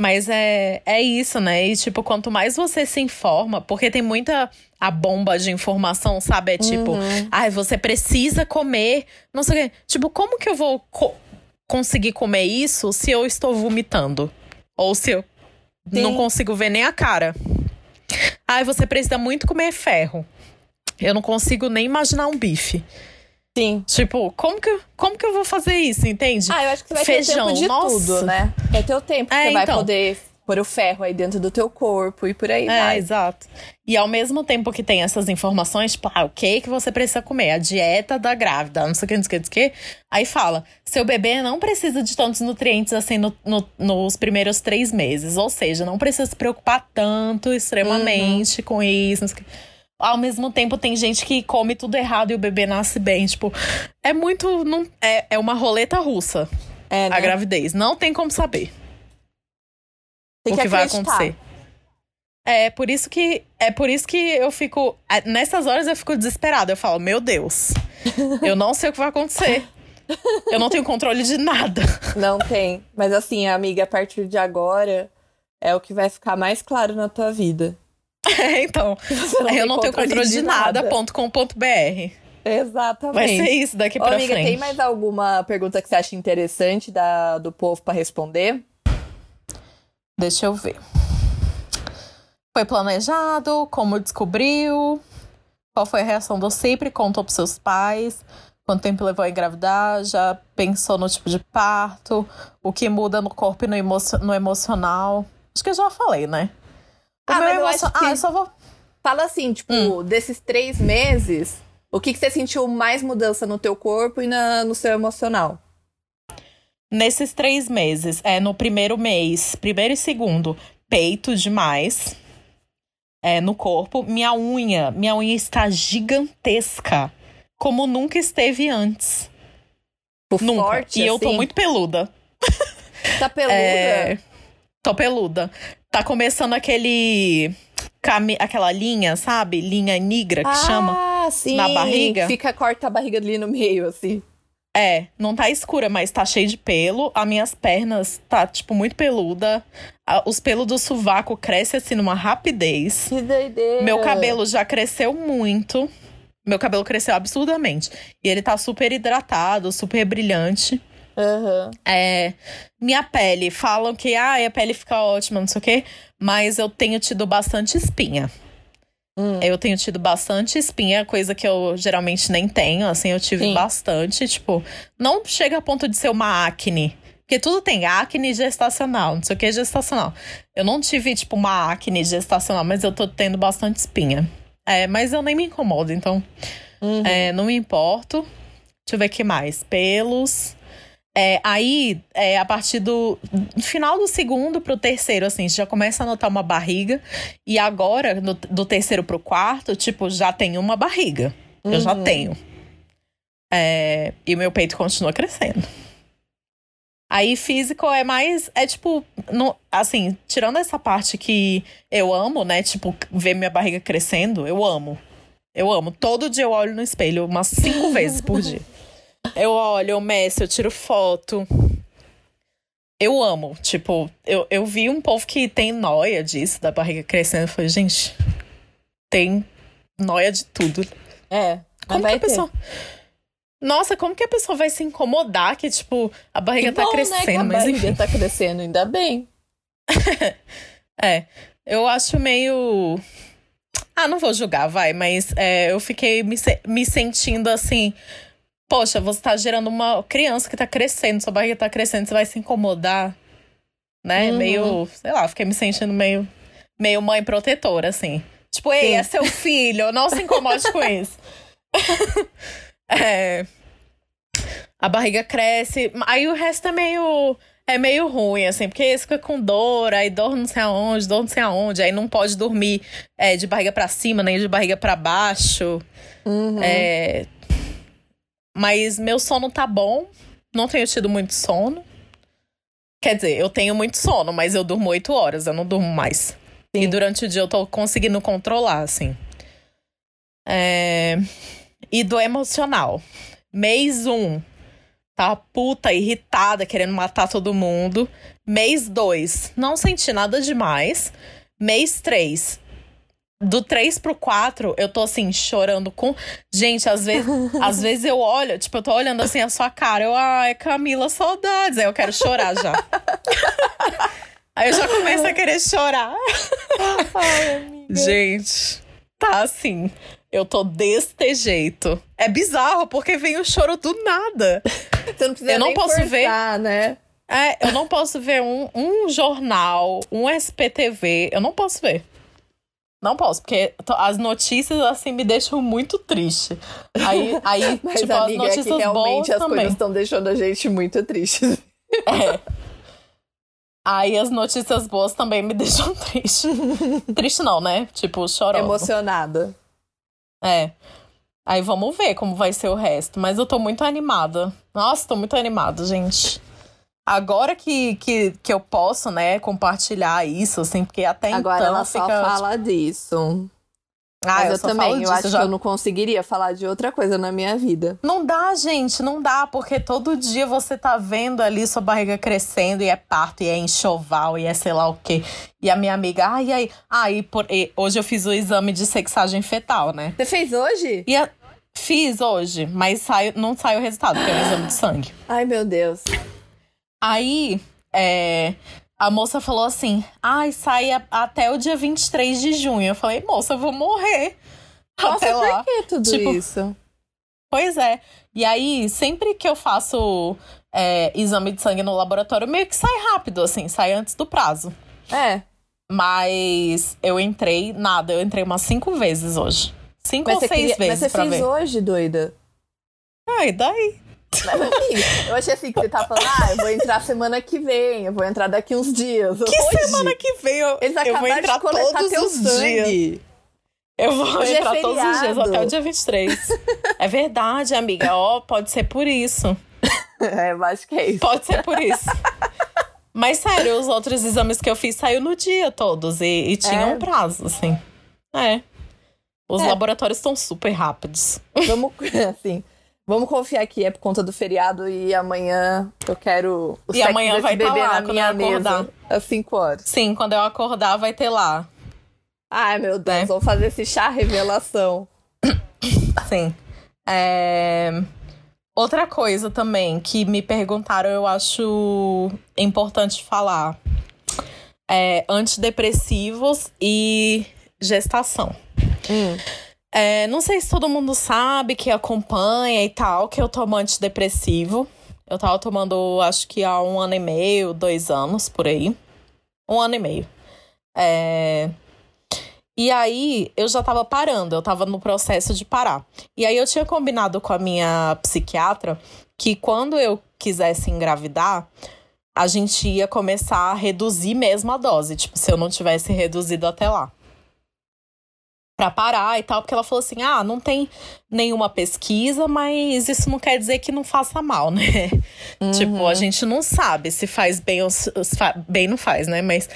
Mas é, é isso, né? E, tipo, quanto mais você se informa, porque tem muita a bomba de informação, sabe? É tipo, uhum. ai, você precisa comer, não sei o quê. Tipo, como que eu vou co conseguir comer isso se eu estou vomitando? Ou se eu Sim. não consigo ver nem a cara? Ai, você precisa muito comer ferro. Eu não consigo nem imaginar um bife. Sim. Tipo, como que, como que eu vou fazer isso, entende? Ah, eu acho que você vai Feijão, ter tempo de nossa. tudo, né? É teu tempo que é, você então. vai poder pôr o ferro aí dentro do teu corpo e por aí é, vai. exato. E ao mesmo tempo que tem essas informações, tipo, ah, o que que você precisa comer? A dieta da grávida, não sei o que, não sei o que, não sei o que. Aí fala, seu bebê não precisa de tantos nutrientes assim no, no, nos primeiros três meses. Ou seja, não precisa se preocupar tanto extremamente uhum. com isso, não sei o que. ao mesmo tempo tem gente que come tudo errado e o bebê nasce bem. Tipo, é muito. Não, é, é uma roleta russa é, né? a gravidez. Não tem como saber tem o que, que vai acontecer. É por isso que é por isso que eu fico é, nessas horas eu fico desesperada. Eu falo, meu Deus, eu não sei o que vai acontecer. Eu não tenho controle de nada. Não tem. Mas assim, amiga, a partir de agora é o que vai ficar mais claro na tua vida. É, então. Não eu não tenho controle de, de nada.com.br. Exatamente. Vai ser isso daqui Ô, pra amiga, frente. Tem mais alguma pergunta que você acha interessante da, do povo para responder? Deixa eu ver. Foi planejado? Como descobriu? Qual foi a reação do sempre? Contou pros seus pais? Quanto tempo levou a engravidar? Já pensou no tipo de parto? O que muda no corpo e no, emo no emocional? Acho que eu já falei, né? O ah, mas eu acho que... Ah, eu só vou... Fala assim, tipo, hum. desses três meses, o que, que você sentiu mais mudança no teu corpo e na, no seu emocional? Nesses três meses, é no primeiro mês, primeiro e segundo, peito demais. É, no corpo. Minha unha, minha unha está gigantesca. Como nunca esteve antes. Por nunca. Forte, e assim? eu tô assim? muito peluda. Tá peluda? É, tô peluda. Tá começando aquele. Aquela linha, sabe? Linha negra que ah, chama. Sim. Na barriga. Fica, corta a barriga ali no meio, assim. É, não tá escura, mas tá cheio de pelo. As minhas pernas tá, tipo, muito peluda. Os pelos do sovaco crescem assim numa rapidez. Que doideira. Meu cabelo já cresceu muito. Meu cabelo cresceu absurdamente. E ele tá super hidratado, super brilhante. Uhum. É, minha pele, falam que ah, a pele fica ótima, não sei o quê. Mas eu tenho tido bastante espinha. Hum. Eu tenho tido bastante espinha, coisa que eu geralmente nem tenho. Assim, eu tive Sim. bastante. Tipo, não chega a ponto de ser uma acne. Porque tudo tem acne gestacional, não sei o que é gestacional. Eu não tive, tipo, uma acne gestacional, mas eu tô tendo bastante espinha. É, mas eu nem me incomodo, então. Uhum. É, não me importo. Deixa eu ver o que mais. Pelos. É, aí, é, a partir do final do segundo pro terceiro, assim, já começa a notar uma barriga. E agora, no, do terceiro pro quarto, tipo, já tem uma barriga. Uhum. Eu já uhum. tenho. É, e meu peito continua crescendo. Aí, físico é mais. É tipo. No, assim, tirando essa parte que eu amo, né? Tipo, ver minha barriga crescendo, eu amo. Eu amo. Todo dia eu olho no espelho umas cinco vezes por dia. Eu olho, eu meço, eu tiro foto. Eu amo. Tipo, eu, eu vi um povo que tem noia disso, da barriga crescendo. Eu falei, gente, tem noia de tudo. É. Como que a pessoa. Nossa, como que a pessoa vai se incomodar que, tipo, a barriga que tá bom, crescendo, né, que a mas barriga enfim. tá crescendo, ainda bem. é. Eu acho meio. Ah, não vou julgar, vai, mas é, eu fiquei me, me sentindo assim poxa, você tá gerando uma criança que tá crescendo, sua barriga tá crescendo, você vai se incomodar, né? Uhum. Meio, sei lá, fiquei me sentindo meio, meio mãe protetora, assim. Tipo, ei, Sim. é seu filho, não se incomode com isso. é, a barriga cresce, aí o resto é meio é meio ruim, assim, porque esse fica com dor, aí dor não sei aonde, dor não sei aonde, aí não pode dormir é, de barriga para cima, nem de barriga para baixo. Uhum. É, mas meu sono tá bom. Não tenho tido muito sono. Quer dizer, eu tenho muito sono, mas eu durmo oito horas, eu não durmo mais. Sim. E durante o dia eu tô conseguindo controlar, assim. É... E do emocional. Mês um, tá puta, irritada, querendo matar todo mundo. Mês dois, não senti nada demais. Mês três, do 3 pro 4, eu tô assim, chorando com. Gente, às vezes, às vezes eu olho, tipo, eu tô olhando assim a sua cara, eu, ai, Camila, saudades. Aí eu quero chorar já. Aí eu já começo a querer chorar. Ai, amiga. Gente, tá assim. Eu tô deste jeito. É bizarro, porque vem o choro do nada. Você não precisa eu não posso forçar, ver, né? É, eu não posso ver um, um jornal, um SPTV. Eu não posso ver. Não posso, porque as notícias, assim, me deixam muito triste. Aí, aí Mas, tipo, amiga, as notícias é que realmente as também. coisas estão deixando a gente muito triste. É. Aí as notícias boas também me deixam triste. triste não, né? Tipo, chorosa. Emocionada. É. Aí vamos ver como vai ser o resto. Mas eu tô muito animada. Nossa, tô muito animada, gente. Agora que, que, que eu posso, né, compartilhar isso, assim, porque até Agora então. Agora ela só fica... fala disso. Ah, Mas eu, eu também, eu acho já... que eu não conseguiria falar de outra coisa na minha vida. Não dá, gente, não dá, porque todo dia você tá vendo ali sua barriga crescendo e é parto, e é enxoval, e é sei lá o quê. E a minha amiga, ai, ai, ai, por... hoje eu fiz o exame de sexagem fetal, né? Você fez hoje? E a... Fiz hoje, mas sai... não sai o resultado, porque é um exame de sangue. Ai, meu Deus. Aí, é a moça falou assim: ai, sai a, até o dia 23 de junho. Eu falei, moça, eu vou morrer. Nossa, até lá. por que tudo tipo, isso? Pois é. E aí, sempre que eu faço é, exame de sangue no laboratório, meio que sai rápido, assim, sai antes do prazo. É. Mas eu entrei, nada, eu entrei umas cinco vezes hoje. Cinco mas ou seis queria... vezes. Mas você fez ver. hoje, doida? Ah, e daí? Mas assim, eu achei assim que você tá falando, ah, eu vou entrar semana que vem, eu vou entrar daqui uns dias. Que Hoje, semana que vem? Eu, Eles eu vou entrar todos os sangue. dias. Eu vou Hoje é entrar é todos os dias até o dia 23. é verdade, amiga. Ó, oh, pode ser por isso. É, eu acho que é isso. Pode ser por isso. Mas sério, os outros exames que eu fiz saiu no dia todos e, e tinham é. um prazo, assim. É. Os é. laboratórios estão super rápidos. Vamos, assim, Vamos confiar que é por conta do feriado e amanhã eu quero o e amanhã vai beber tá lá, na minha mesa às 5 horas. Sim, quando eu acordar vai ter lá. Ai, meu Deus, é. vamos fazer esse chá revelação. Sim. É... Outra coisa também que me perguntaram, eu acho importante falar. É antidepressivos e gestação. Hum. É, não sei se todo mundo sabe que acompanha e tal, que eu tomo antidepressivo. Eu tava tomando, acho que há um ano e meio, dois anos, por aí. Um ano e meio. É... E aí, eu já tava parando, eu tava no processo de parar. E aí, eu tinha combinado com a minha psiquiatra que quando eu quisesse engravidar, a gente ia começar a reduzir mesmo a dose. Tipo, se eu não tivesse reduzido até lá para parar e tal, porque ela falou assim: ah, não tem nenhuma pesquisa, mas isso não quer dizer que não faça mal, né? Uhum. Tipo, a gente não sabe se faz bem ou se bem não faz, né? Mas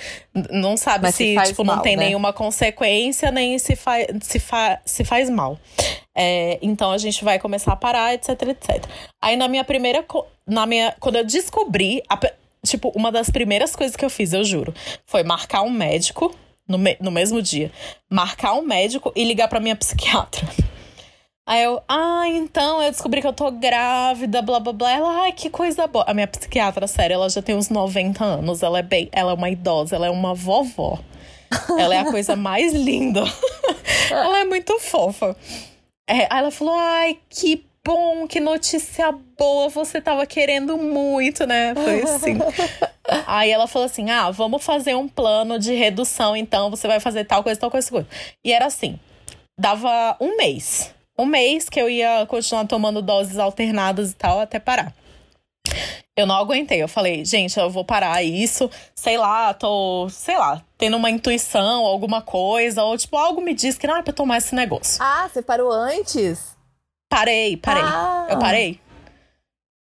não sabe mas se, se tipo, mal, não tem né? nenhuma consequência, nem se, fa se, fa se faz mal. É, então a gente vai começar a parar, etc, etc. Aí na minha primeira. Na minha, quando eu descobri. A, tipo, uma das primeiras coisas que eu fiz, eu juro, foi marcar um médico no, me no mesmo dia, marcar um médico e ligar pra minha psiquiatra. Aí eu, ah, então eu descobri que eu tô grávida, blá blá blá. Ela, ai, que coisa boa. A minha psiquiatra, sério, ela já tem uns 90 anos. Ela é bem. Ela é uma idosa, ela é uma vovó. Ela é a coisa mais linda. ela é muito fofa. É, aí ela falou, ai, que bom, que notícia boa, você tava querendo muito, né? Foi assim. Aí ela falou assim: ah, vamos fazer um plano de redução, então você vai fazer tal coisa, tal coisa, tal coisa. E era assim: dava um mês. Um mês que eu ia continuar tomando doses alternadas e tal até parar. Eu não aguentei. Eu falei, gente, eu vou parar isso. Sei lá, tô, sei lá, tendo uma intuição, alguma coisa. Ou, tipo, algo me diz que não é pra tomar esse negócio. Ah, você parou antes? Parei, parei. Ah. Eu parei.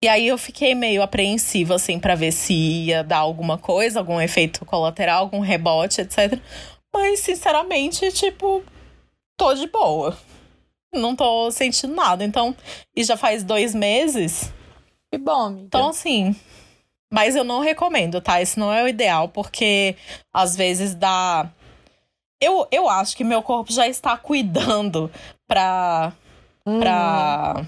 E aí eu fiquei meio apreensiva, assim, para ver se ia dar alguma coisa, algum efeito colateral, algum rebote, etc. Mas, sinceramente, tipo, tô de boa. Não tô sentindo nada. Então, e já faz dois meses. Que bom, amiga. Então, assim. Mas eu não recomendo, tá? Isso não é o ideal, porque às vezes dá. Eu, eu acho que meu corpo já está cuidando pra Hum. Pra.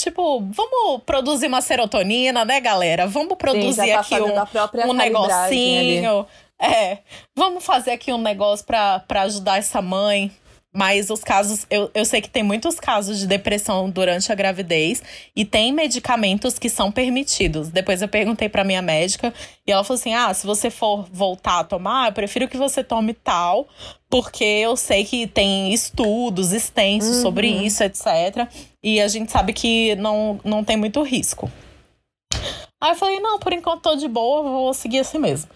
Tipo, vamos produzir uma serotonina, né, galera? Vamos produzir Sim, tá aqui um, um negocinho. Ali. É, vamos fazer aqui um negócio pra, pra ajudar essa mãe. Mas os casos, eu, eu sei que tem muitos casos de depressão durante a gravidez e tem medicamentos que são permitidos. Depois eu perguntei para minha médica e ela falou assim: ah, se você for voltar a tomar, eu prefiro que você tome tal, porque eu sei que tem estudos extensos uhum. sobre isso, etc. E a gente sabe que não, não tem muito risco. Aí eu falei: não, por enquanto tô de boa, vou seguir assim mesmo.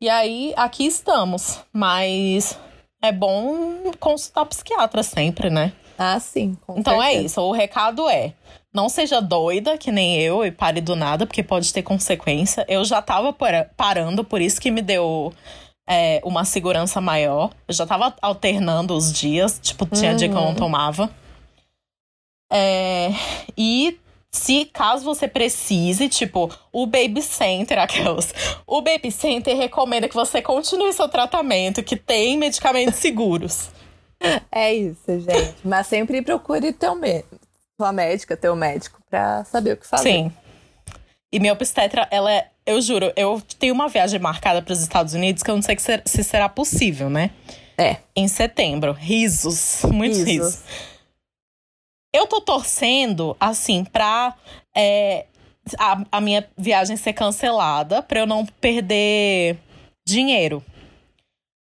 E aí, aqui estamos. Mas é bom consultar psiquiatra sempre, né? Ah, sim. então é certeza. é isso. O recado é: não seja doida, que nem eu, e pare do nada, porque pode ter consequência. Eu já tava parando, por isso que me deu é, uma segurança maior. Eu já tava alternando os dias, tipo, tinha uhum. dia que eu não uhum. tomava. É, e se caso você precise, tipo, o Baby Center, aquelas. O Baby Center recomenda que você continue seu tratamento, que tem medicamentos seguros. É isso, gente. Mas sempre procure teu sua médica, teu médico, pra saber o que fazer. Sim. E minha obstetra, ela é. Eu juro, eu tenho uma viagem marcada para os Estados Unidos que eu não sei se será possível, né? É. Em setembro. Risos. Muitos risos. risos. Eu tô torcendo, assim, pra é, a, a minha viagem ser cancelada, pra eu não perder dinheiro.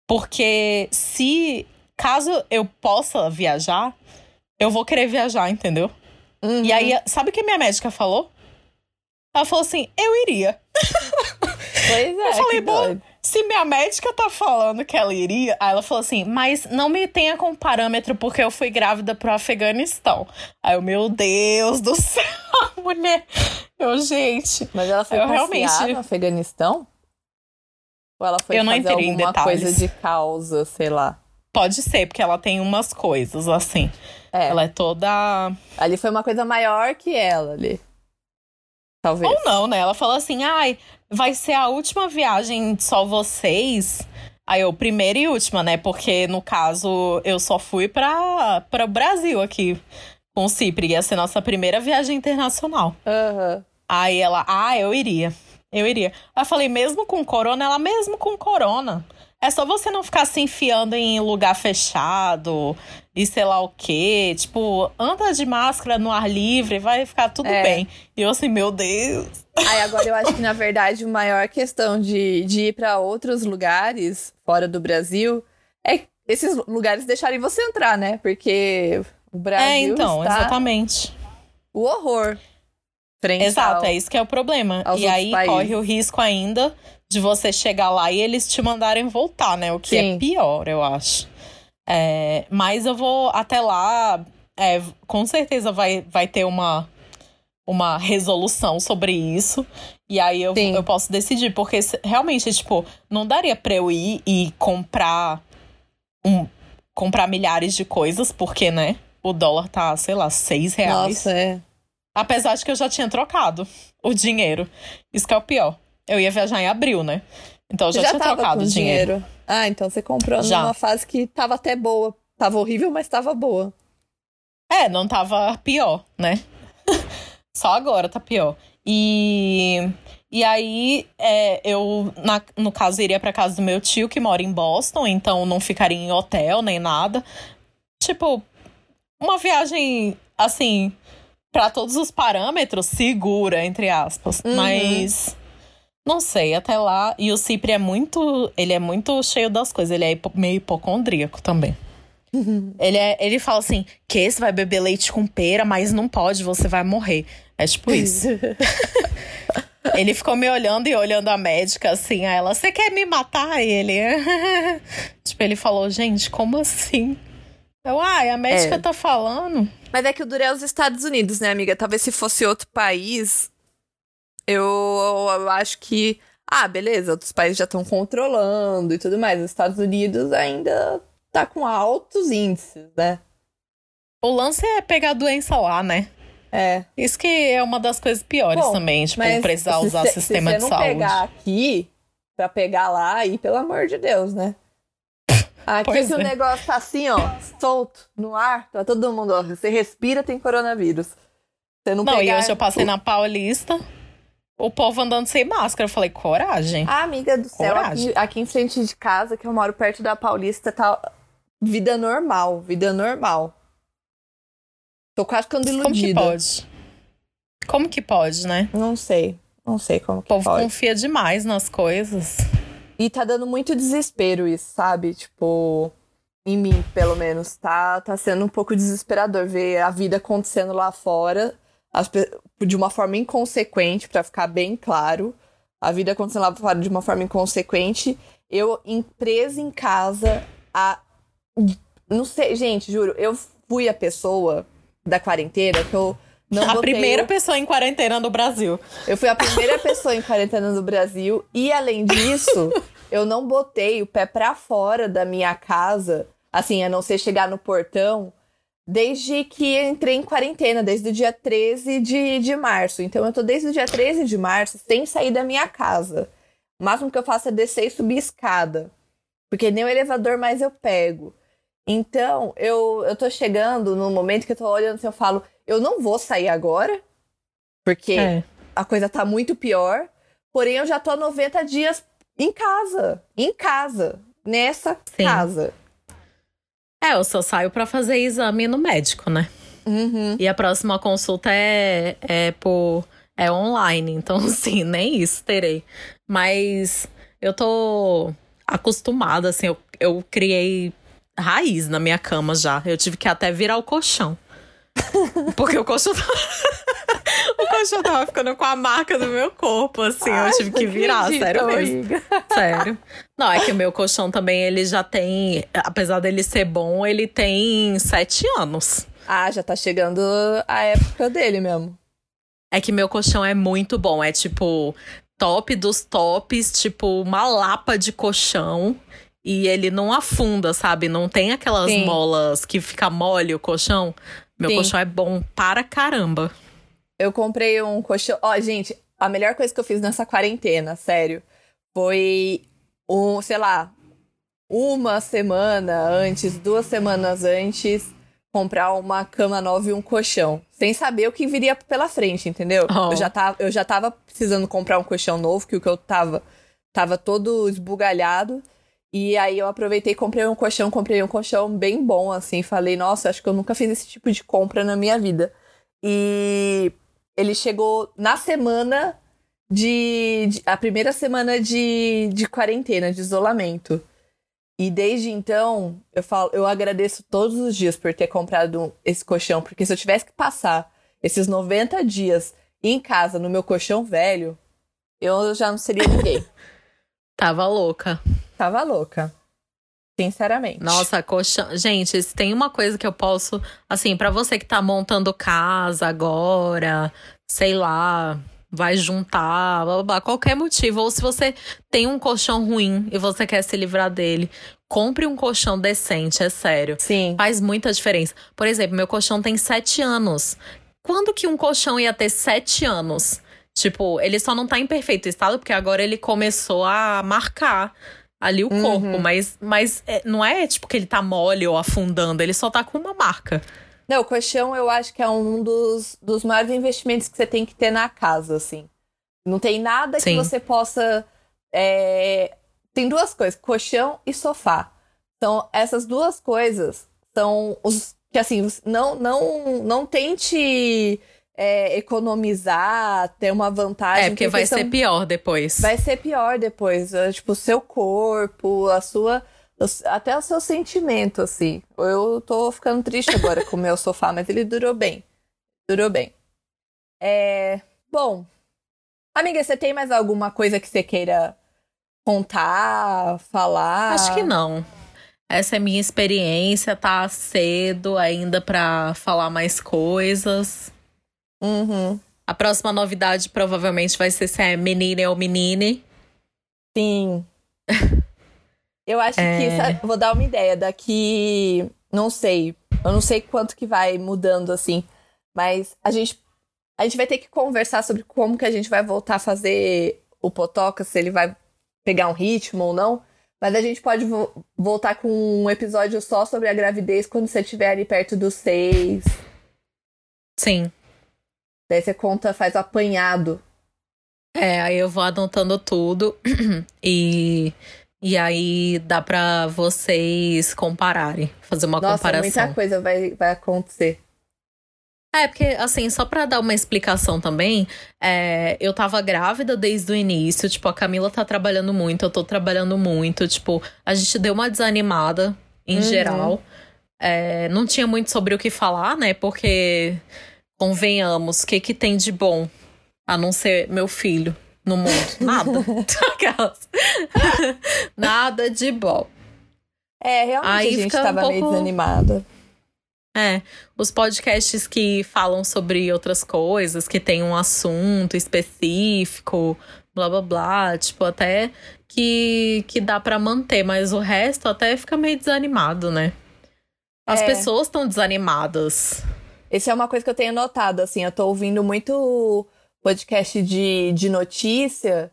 Porque se caso eu possa viajar, eu vou querer viajar, entendeu? Uhum. E aí, sabe o que minha médica falou? Ela falou assim: eu iria. Pois é. Eu falei, bom, se minha médica tá falando que ela iria, aí ela falou assim, mas não me tenha como parâmetro porque eu fui grávida pro Afeganistão. Aí eu, meu Deus do céu, mulher. Eu, gente. Mas ela foi eu realmente no Afeganistão? Ou ela foi eu não fazer alguma coisa de causa, sei lá? Pode ser, porque ela tem umas coisas, assim. É. Ela é toda. Ali foi uma coisa maior que ela ali. Talvez. Ou não, né? Ela falou assim: ai, vai ser a última viagem só vocês. Aí eu, primeira e última, né? Porque no caso eu só fui para o Brasil aqui com o Cipri. Ia ser nossa primeira viagem internacional. Uhum. Aí ela, ah, eu iria. Eu iria. Aí eu falei, mesmo com corona? Ela, mesmo com corona. É só você não ficar se enfiando em lugar fechado e sei lá o quê. Tipo, anda de máscara no ar livre, vai ficar tudo é. bem. E eu assim, meu Deus. Aí agora eu acho que, na verdade, a maior questão de, de ir para outros lugares fora do Brasil é esses lugares deixarem você entrar, né? Porque o Brasil. É, então, exatamente. O horror. Exato, ao, é isso que é o problema. E aí países. corre o risco ainda de você chegar lá e eles te mandarem voltar, né? O que é Sim. é pior, eu acho. É, mas eu vou até lá, é, com certeza vai, vai ter uma, uma resolução sobre isso. E aí eu, eu posso decidir, porque realmente, tipo, não daria pra eu ir e comprar um comprar milhares de coisas, porque, né? O dólar tá, sei lá, seis reais. Nossa, é. Apesar de que eu já tinha trocado o dinheiro. Isso que é o pior. Eu ia viajar em abril, né? Então eu já, já tinha trocado o dinheiro. dinheiro. Ah, então você comprou já. numa fase que tava até boa. Tava horrível, mas tava boa. É, não tava pior, né? Só agora tá pior. E, e aí, é, eu, na, no caso, iria pra casa do meu tio, que mora em Boston, então não ficaria em hotel nem nada. Tipo, uma viagem, assim, para todos os parâmetros, segura, entre aspas. Uhum. Mas não sei, até lá. E o Cipri é muito. Ele é muito cheio das coisas. Ele é meio hipocondríaco também. Ele, é, ele fala assim: que você vai beber leite com pera, mas não pode, você vai morrer. É tipo isso. ele ficou me olhando e olhando a médica assim, a ela, você quer me matar? E ele. tipo, ele falou, gente, como assim? Eu, ai, a médica é. tá falando. Mas é que o duro é os Estados Unidos, né, amiga? Talvez se fosse outro país, eu, eu acho que, ah, beleza, outros países já estão controlando e tudo mais. Os Estados Unidos ainda tá com altos índices, né? O lance é pegar a doença lá, né? É. Isso que é uma das coisas piores Bom, também, tipo, precisar usar se, sistema se de saúde. Se você não pegar aqui, pra pegar lá, aí, pelo amor de Deus, né? Aqui pois que é. o negócio tá assim, ó, solto, no ar, tá todo mundo, ó, você respira, tem coronavírus. Você não, não pegar... e hoje eu passei na Paulista, o povo andando sem máscara. Eu falei, coragem. Ah, amiga do céu, aqui, aqui, em frente de casa, que eu moro perto da Paulista, tá vida normal, vida normal. Tô quase ficando iludida. Como que pode? Como que pode, né? Não sei. Não sei como que pode. O povo confia demais nas coisas. E tá dando muito desespero isso, sabe? Tipo, em mim, pelo menos. Tá, tá sendo um pouco desesperador ver a vida acontecendo lá fora as, de uma forma inconsequente, para ficar bem claro. A vida acontecendo lá fora de uma forma inconsequente. Eu, presa em casa, a. Não sei, gente, juro, eu fui a pessoa da quarentena que eu não a primeira o... pessoa em quarentena no Brasil. Eu fui a primeira pessoa em quarentena no Brasil e além disso, eu não botei o pé para fora da minha casa, assim, a não ser chegar no portão, desde que entrei em quarentena, desde o dia 13 de, de março. Então eu tô desde o dia 13 de março sem sair da minha casa. O máximo que eu faço é descer e subir escada. Porque nem o elevador mais eu pego. Então, eu, eu tô chegando no momento que eu tô olhando assim, eu falo, eu não vou sair agora, porque é. a coisa tá muito pior. Porém, eu já tô 90 dias em casa. Em casa. Nessa Sim. casa. É, eu só saio para fazer exame no médico, né? Uhum. E a próxima consulta é, é por. É online, então, sim, nem isso terei. Mas eu tô acostumada, assim, eu, eu criei raiz na minha cama já. Eu tive que até virar o colchão. Porque o colchão tava... o colchão tava ficando com a marca do meu corpo, assim. Ai, eu tive que virar, sério mesmo. Sério. Não, é que o meu colchão também, ele já tem... Apesar dele ser bom, ele tem sete anos. Ah, já tá chegando a época dele mesmo. É que meu colchão é muito bom. É tipo top dos tops, tipo uma lapa de colchão e ele não afunda, sabe? Não tem aquelas Sim. molas que fica mole o colchão. Meu Sim. colchão é bom para caramba. Eu comprei um colchão. Ó, gente, a melhor coisa que eu fiz nessa quarentena, sério, foi um, sei lá, uma semana antes, duas semanas antes, comprar uma cama nova e um colchão. Sem saber o que viria pela frente, entendeu? Oh. Eu, já tava, eu já tava precisando comprar um colchão novo, que o que eu tava tava todo esbugalhado. E aí eu aproveitei comprei um colchão, comprei um colchão bem bom, assim. Falei, nossa, acho que eu nunca fiz esse tipo de compra na minha vida. E ele chegou na semana de. de a primeira semana de, de quarentena, de isolamento. E desde então, eu falo, eu agradeço todos os dias por ter comprado esse colchão, porque se eu tivesse que passar esses 90 dias em casa no meu colchão velho, eu já não seria ninguém. Tava louca. Tava louca. Sinceramente. Nossa, colchão. Gente, se tem uma coisa que eu posso. Assim, para você que tá montando casa agora, sei lá, vai juntar, blá, blá, blá, qualquer motivo. Ou se você tem um colchão ruim e você quer se livrar dele, compre um colchão decente, é sério. Sim. Faz muita diferença. Por exemplo, meu colchão tem sete anos. Quando que um colchão ia ter sete anos? Tipo, ele só não tá em perfeito estado porque agora ele começou a marcar ali o uhum. corpo, mas, mas é, não é tipo que ele tá mole ou afundando, ele só tá com uma marca. Não, o colchão eu acho que é um dos, dos maiores investimentos que você tem que ter na casa, assim. Não tem nada Sim. que você possa. É... Tem duas coisas: colchão e sofá. Então, essas duas coisas são os. Que assim, não, não, não tente é, economizar, ter uma vantagem. É, porque, vai ser pior depois. Vai ser pior depois. É, tipo, o seu corpo, a sua. Até o seu sentimento, assim. Eu tô ficando triste agora com o meu sofá, mas ele durou bem. Durou bem. É. Bom. Amiga, você tem mais alguma coisa que você queira contar, falar? Acho que não. Essa é minha experiência, tá cedo ainda para falar mais coisas. Uhum. A próxima novidade provavelmente vai ser se é menina ou menine. Sim. Eu acho é... que. Vou dar uma ideia. Daqui. Não sei. Eu não sei quanto que vai mudando assim. Mas a gente. A gente vai ter que conversar sobre como que a gente vai voltar a fazer o Potoca, se ele vai pegar um ritmo ou não. Mas a gente pode vo voltar com um episódio só sobre a gravidez quando você estiver ali perto dos seis. Sim. Daí você conta, faz o apanhado. É, aí eu vou anotando tudo e, e aí dá pra vocês compararem, fazer uma Nossa, comparação. muita coisa vai, vai acontecer. É, porque, assim, só pra dar uma explicação também, é, eu tava grávida desde o início, tipo, a Camila tá trabalhando muito, eu tô trabalhando muito, tipo, a gente deu uma desanimada em uhum. geral. É, não tinha muito sobre o que falar, né? Porque convenhamos, o que, que tem de bom a não ser meu filho no mundo? Nada. Nada de bom. É, realmente Aí a gente tava um pouco... meio desanimada. É, os podcasts que falam sobre outras coisas, que tem um assunto específico, blá blá blá, tipo, até que, que dá para manter, mas o resto até fica meio desanimado, né? As é. pessoas estão desanimadas. Isso é uma coisa que eu tenho notado, assim, eu tô ouvindo muito podcast de, de notícia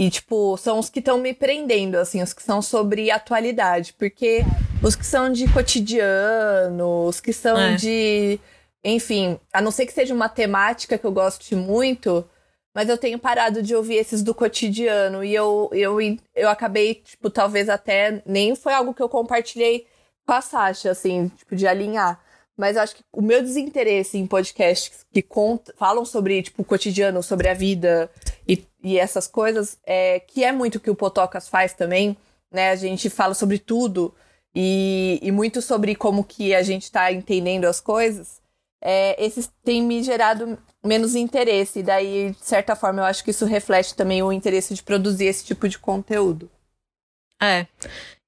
e, tipo, são os que estão me prendendo, assim, os que são sobre atualidade, porque os que são de cotidiano, os que são é. de. Enfim, a não ser que seja uma temática que eu goste muito, mas eu tenho parado de ouvir esses do cotidiano. E eu, eu, eu acabei, tipo, talvez até. Nem foi algo que eu compartilhei com a Sasha, assim, tipo, de alinhar. Mas eu acho que o meu desinteresse em podcasts que falam sobre, tipo, o cotidiano, sobre a vida e, e essas coisas, é, que é muito o que o Potocas faz também, né? A gente fala sobre tudo e, e muito sobre como que a gente está entendendo as coisas, é, esses têm me gerado menos interesse. E daí, de certa forma, eu acho que isso reflete também o interesse de produzir esse tipo de conteúdo. É.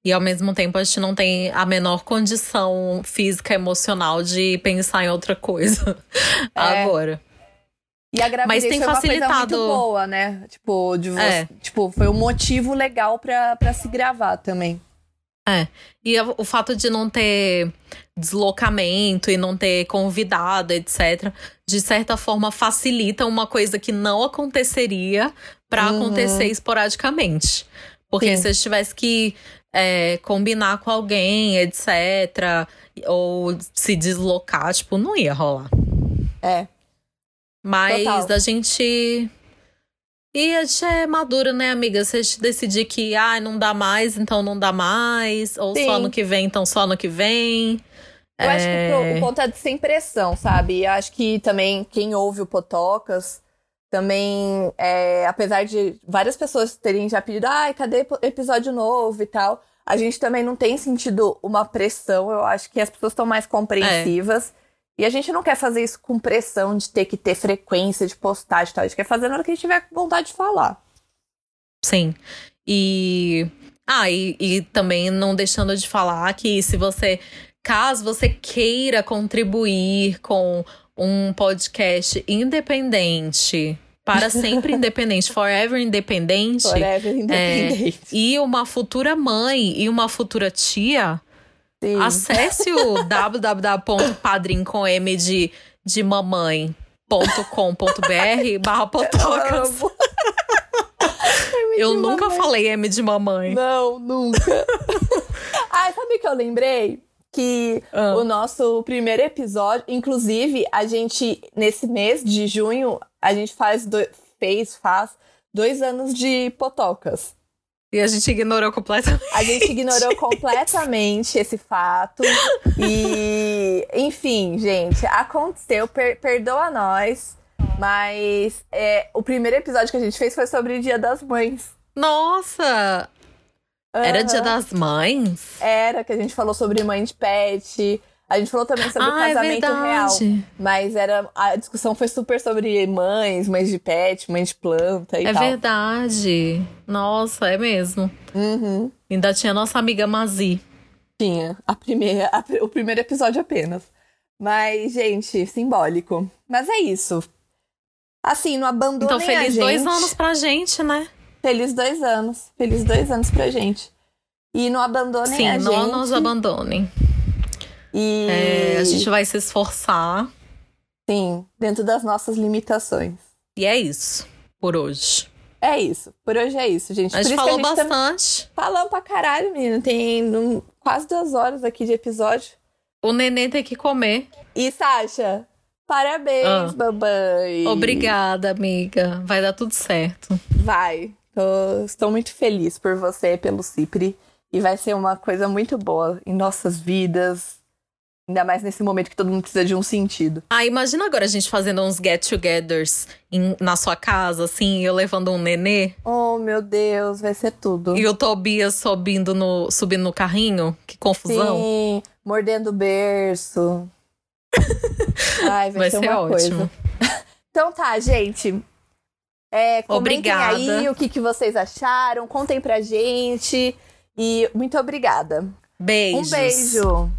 E ao mesmo tempo a gente não tem a menor condição física, emocional de pensar em outra coisa é. agora. E a gravidez Mas tem foi facilitado... uma coisa muito boa, né? Tipo, de você, é. tipo, foi um motivo legal para se gravar também. É. E o fato de não ter deslocamento e não ter convidado, etc., de certa forma facilita uma coisa que não aconteceria para uhum. acontecer esporadicamente. Porque Sim. se eu tivesse que é, combinar com alguém, etc., ou se deslocar, tipo, não ia rolar. É. Mas Total. a gente e a gente é madura, né, amiga? Se a gente decidir que ah, não dá mais, então não dá mais. Ou Sim. só no que vem, então só no que vem. Eu é... acho que o ponto é de sem pressão, sabe? E acho que também quem ouve o Potocas também, é, apesar de várias pessoas terem já pedido, ai, cadê episódio novo e tal, a gente também não tem sentido uma pressão. Eu acho que as pessoas estão mais compreensivas. É. E a gente não quer fazer isso com pressão de ter que ter frequência de postagem e tal. A gente quer fazer na hora que a gente tiver vontade de falar. Sim. E. Ah, e, e também não deixando de falar que se você. Caso você queira contribuir com um podcast independente para sempre independente, forever independente. Forever independente. É, e uma futura mãe e uma futura tia, Sim. Acesse o www.padrim com M de, de mamãe.com.br barra potocas. Eu nunca mamãe. falei M de mamãe. Não, nunca. ah, sabe o que eu lembrei? Que ah. o nosso primeiro episódio, inclusive, a gente, nesse mês de junho, a gente faz, do, fez, faz dois anos de potocas. E a gente ignorou completamente. A gente ignorou completamente esse fato. E, enfim, gente, aconteceu. Per perdoa nós. Mas é, o primeiro episódio que a gente fez foi sobre o Dia das Mães. Nossa! Uhum. Era Dia das Mães? Era, que a gente falou sobre mãe de pet. A gente falou também sobre ah, é casamento é real. Mas era a discussão foi super sobre mães, mães de pet, mães de planta e é tal. É verdade. Nossa, é mesmo. Uhum. Ainda tinha nossa amiga Mazi. Tinha. A primeira, a, o primeiro episódio apenas. Mas, gente, simbólico. Mas é isso. Assim, não abandonem Então, feliz dois anos pra gente, né? Feliz dois anos. Feliz dois anos pra gente. E não abandonem Sim, a gente. Sim, não nos abandonem. E é, a gente vai se esforçar. Sim, dentro das nossas limitações. E é isso por hoje. É isso. Por hoje é isso, gente. A gente falou gente bastante. Tá... Falamos pra caralho, menina. Tem um, quase duas horas aqui de episódio. O neném tem que comer. E, Sasha, parabéns, ah. babãe. Obrigada, amiga. Vai dar tudo certo. Vai. Tô, estou muito feliz por você, pelo Cipri. E vai ser uma coisa muito boa em nossas vidas, Ainda mais nesse momento que todo mundo precisa de um sentido. Ah, imagina agora a gente fazendo uns get-togethers na sua casa, assim, eu levando um nenê. Oh, meu Deus, vai ser tudo. E o Tobias subindo no, subindo no carrinho. Que confusão. Sim, mordendo o berço. Ai, vai, vai ser, ser, uma ótimo. coisa. então tá, gente. É, comentem obrigada. aí o que, que vocês acharam, contem pra gente. E muito obrigada. Beijos. Um beijo.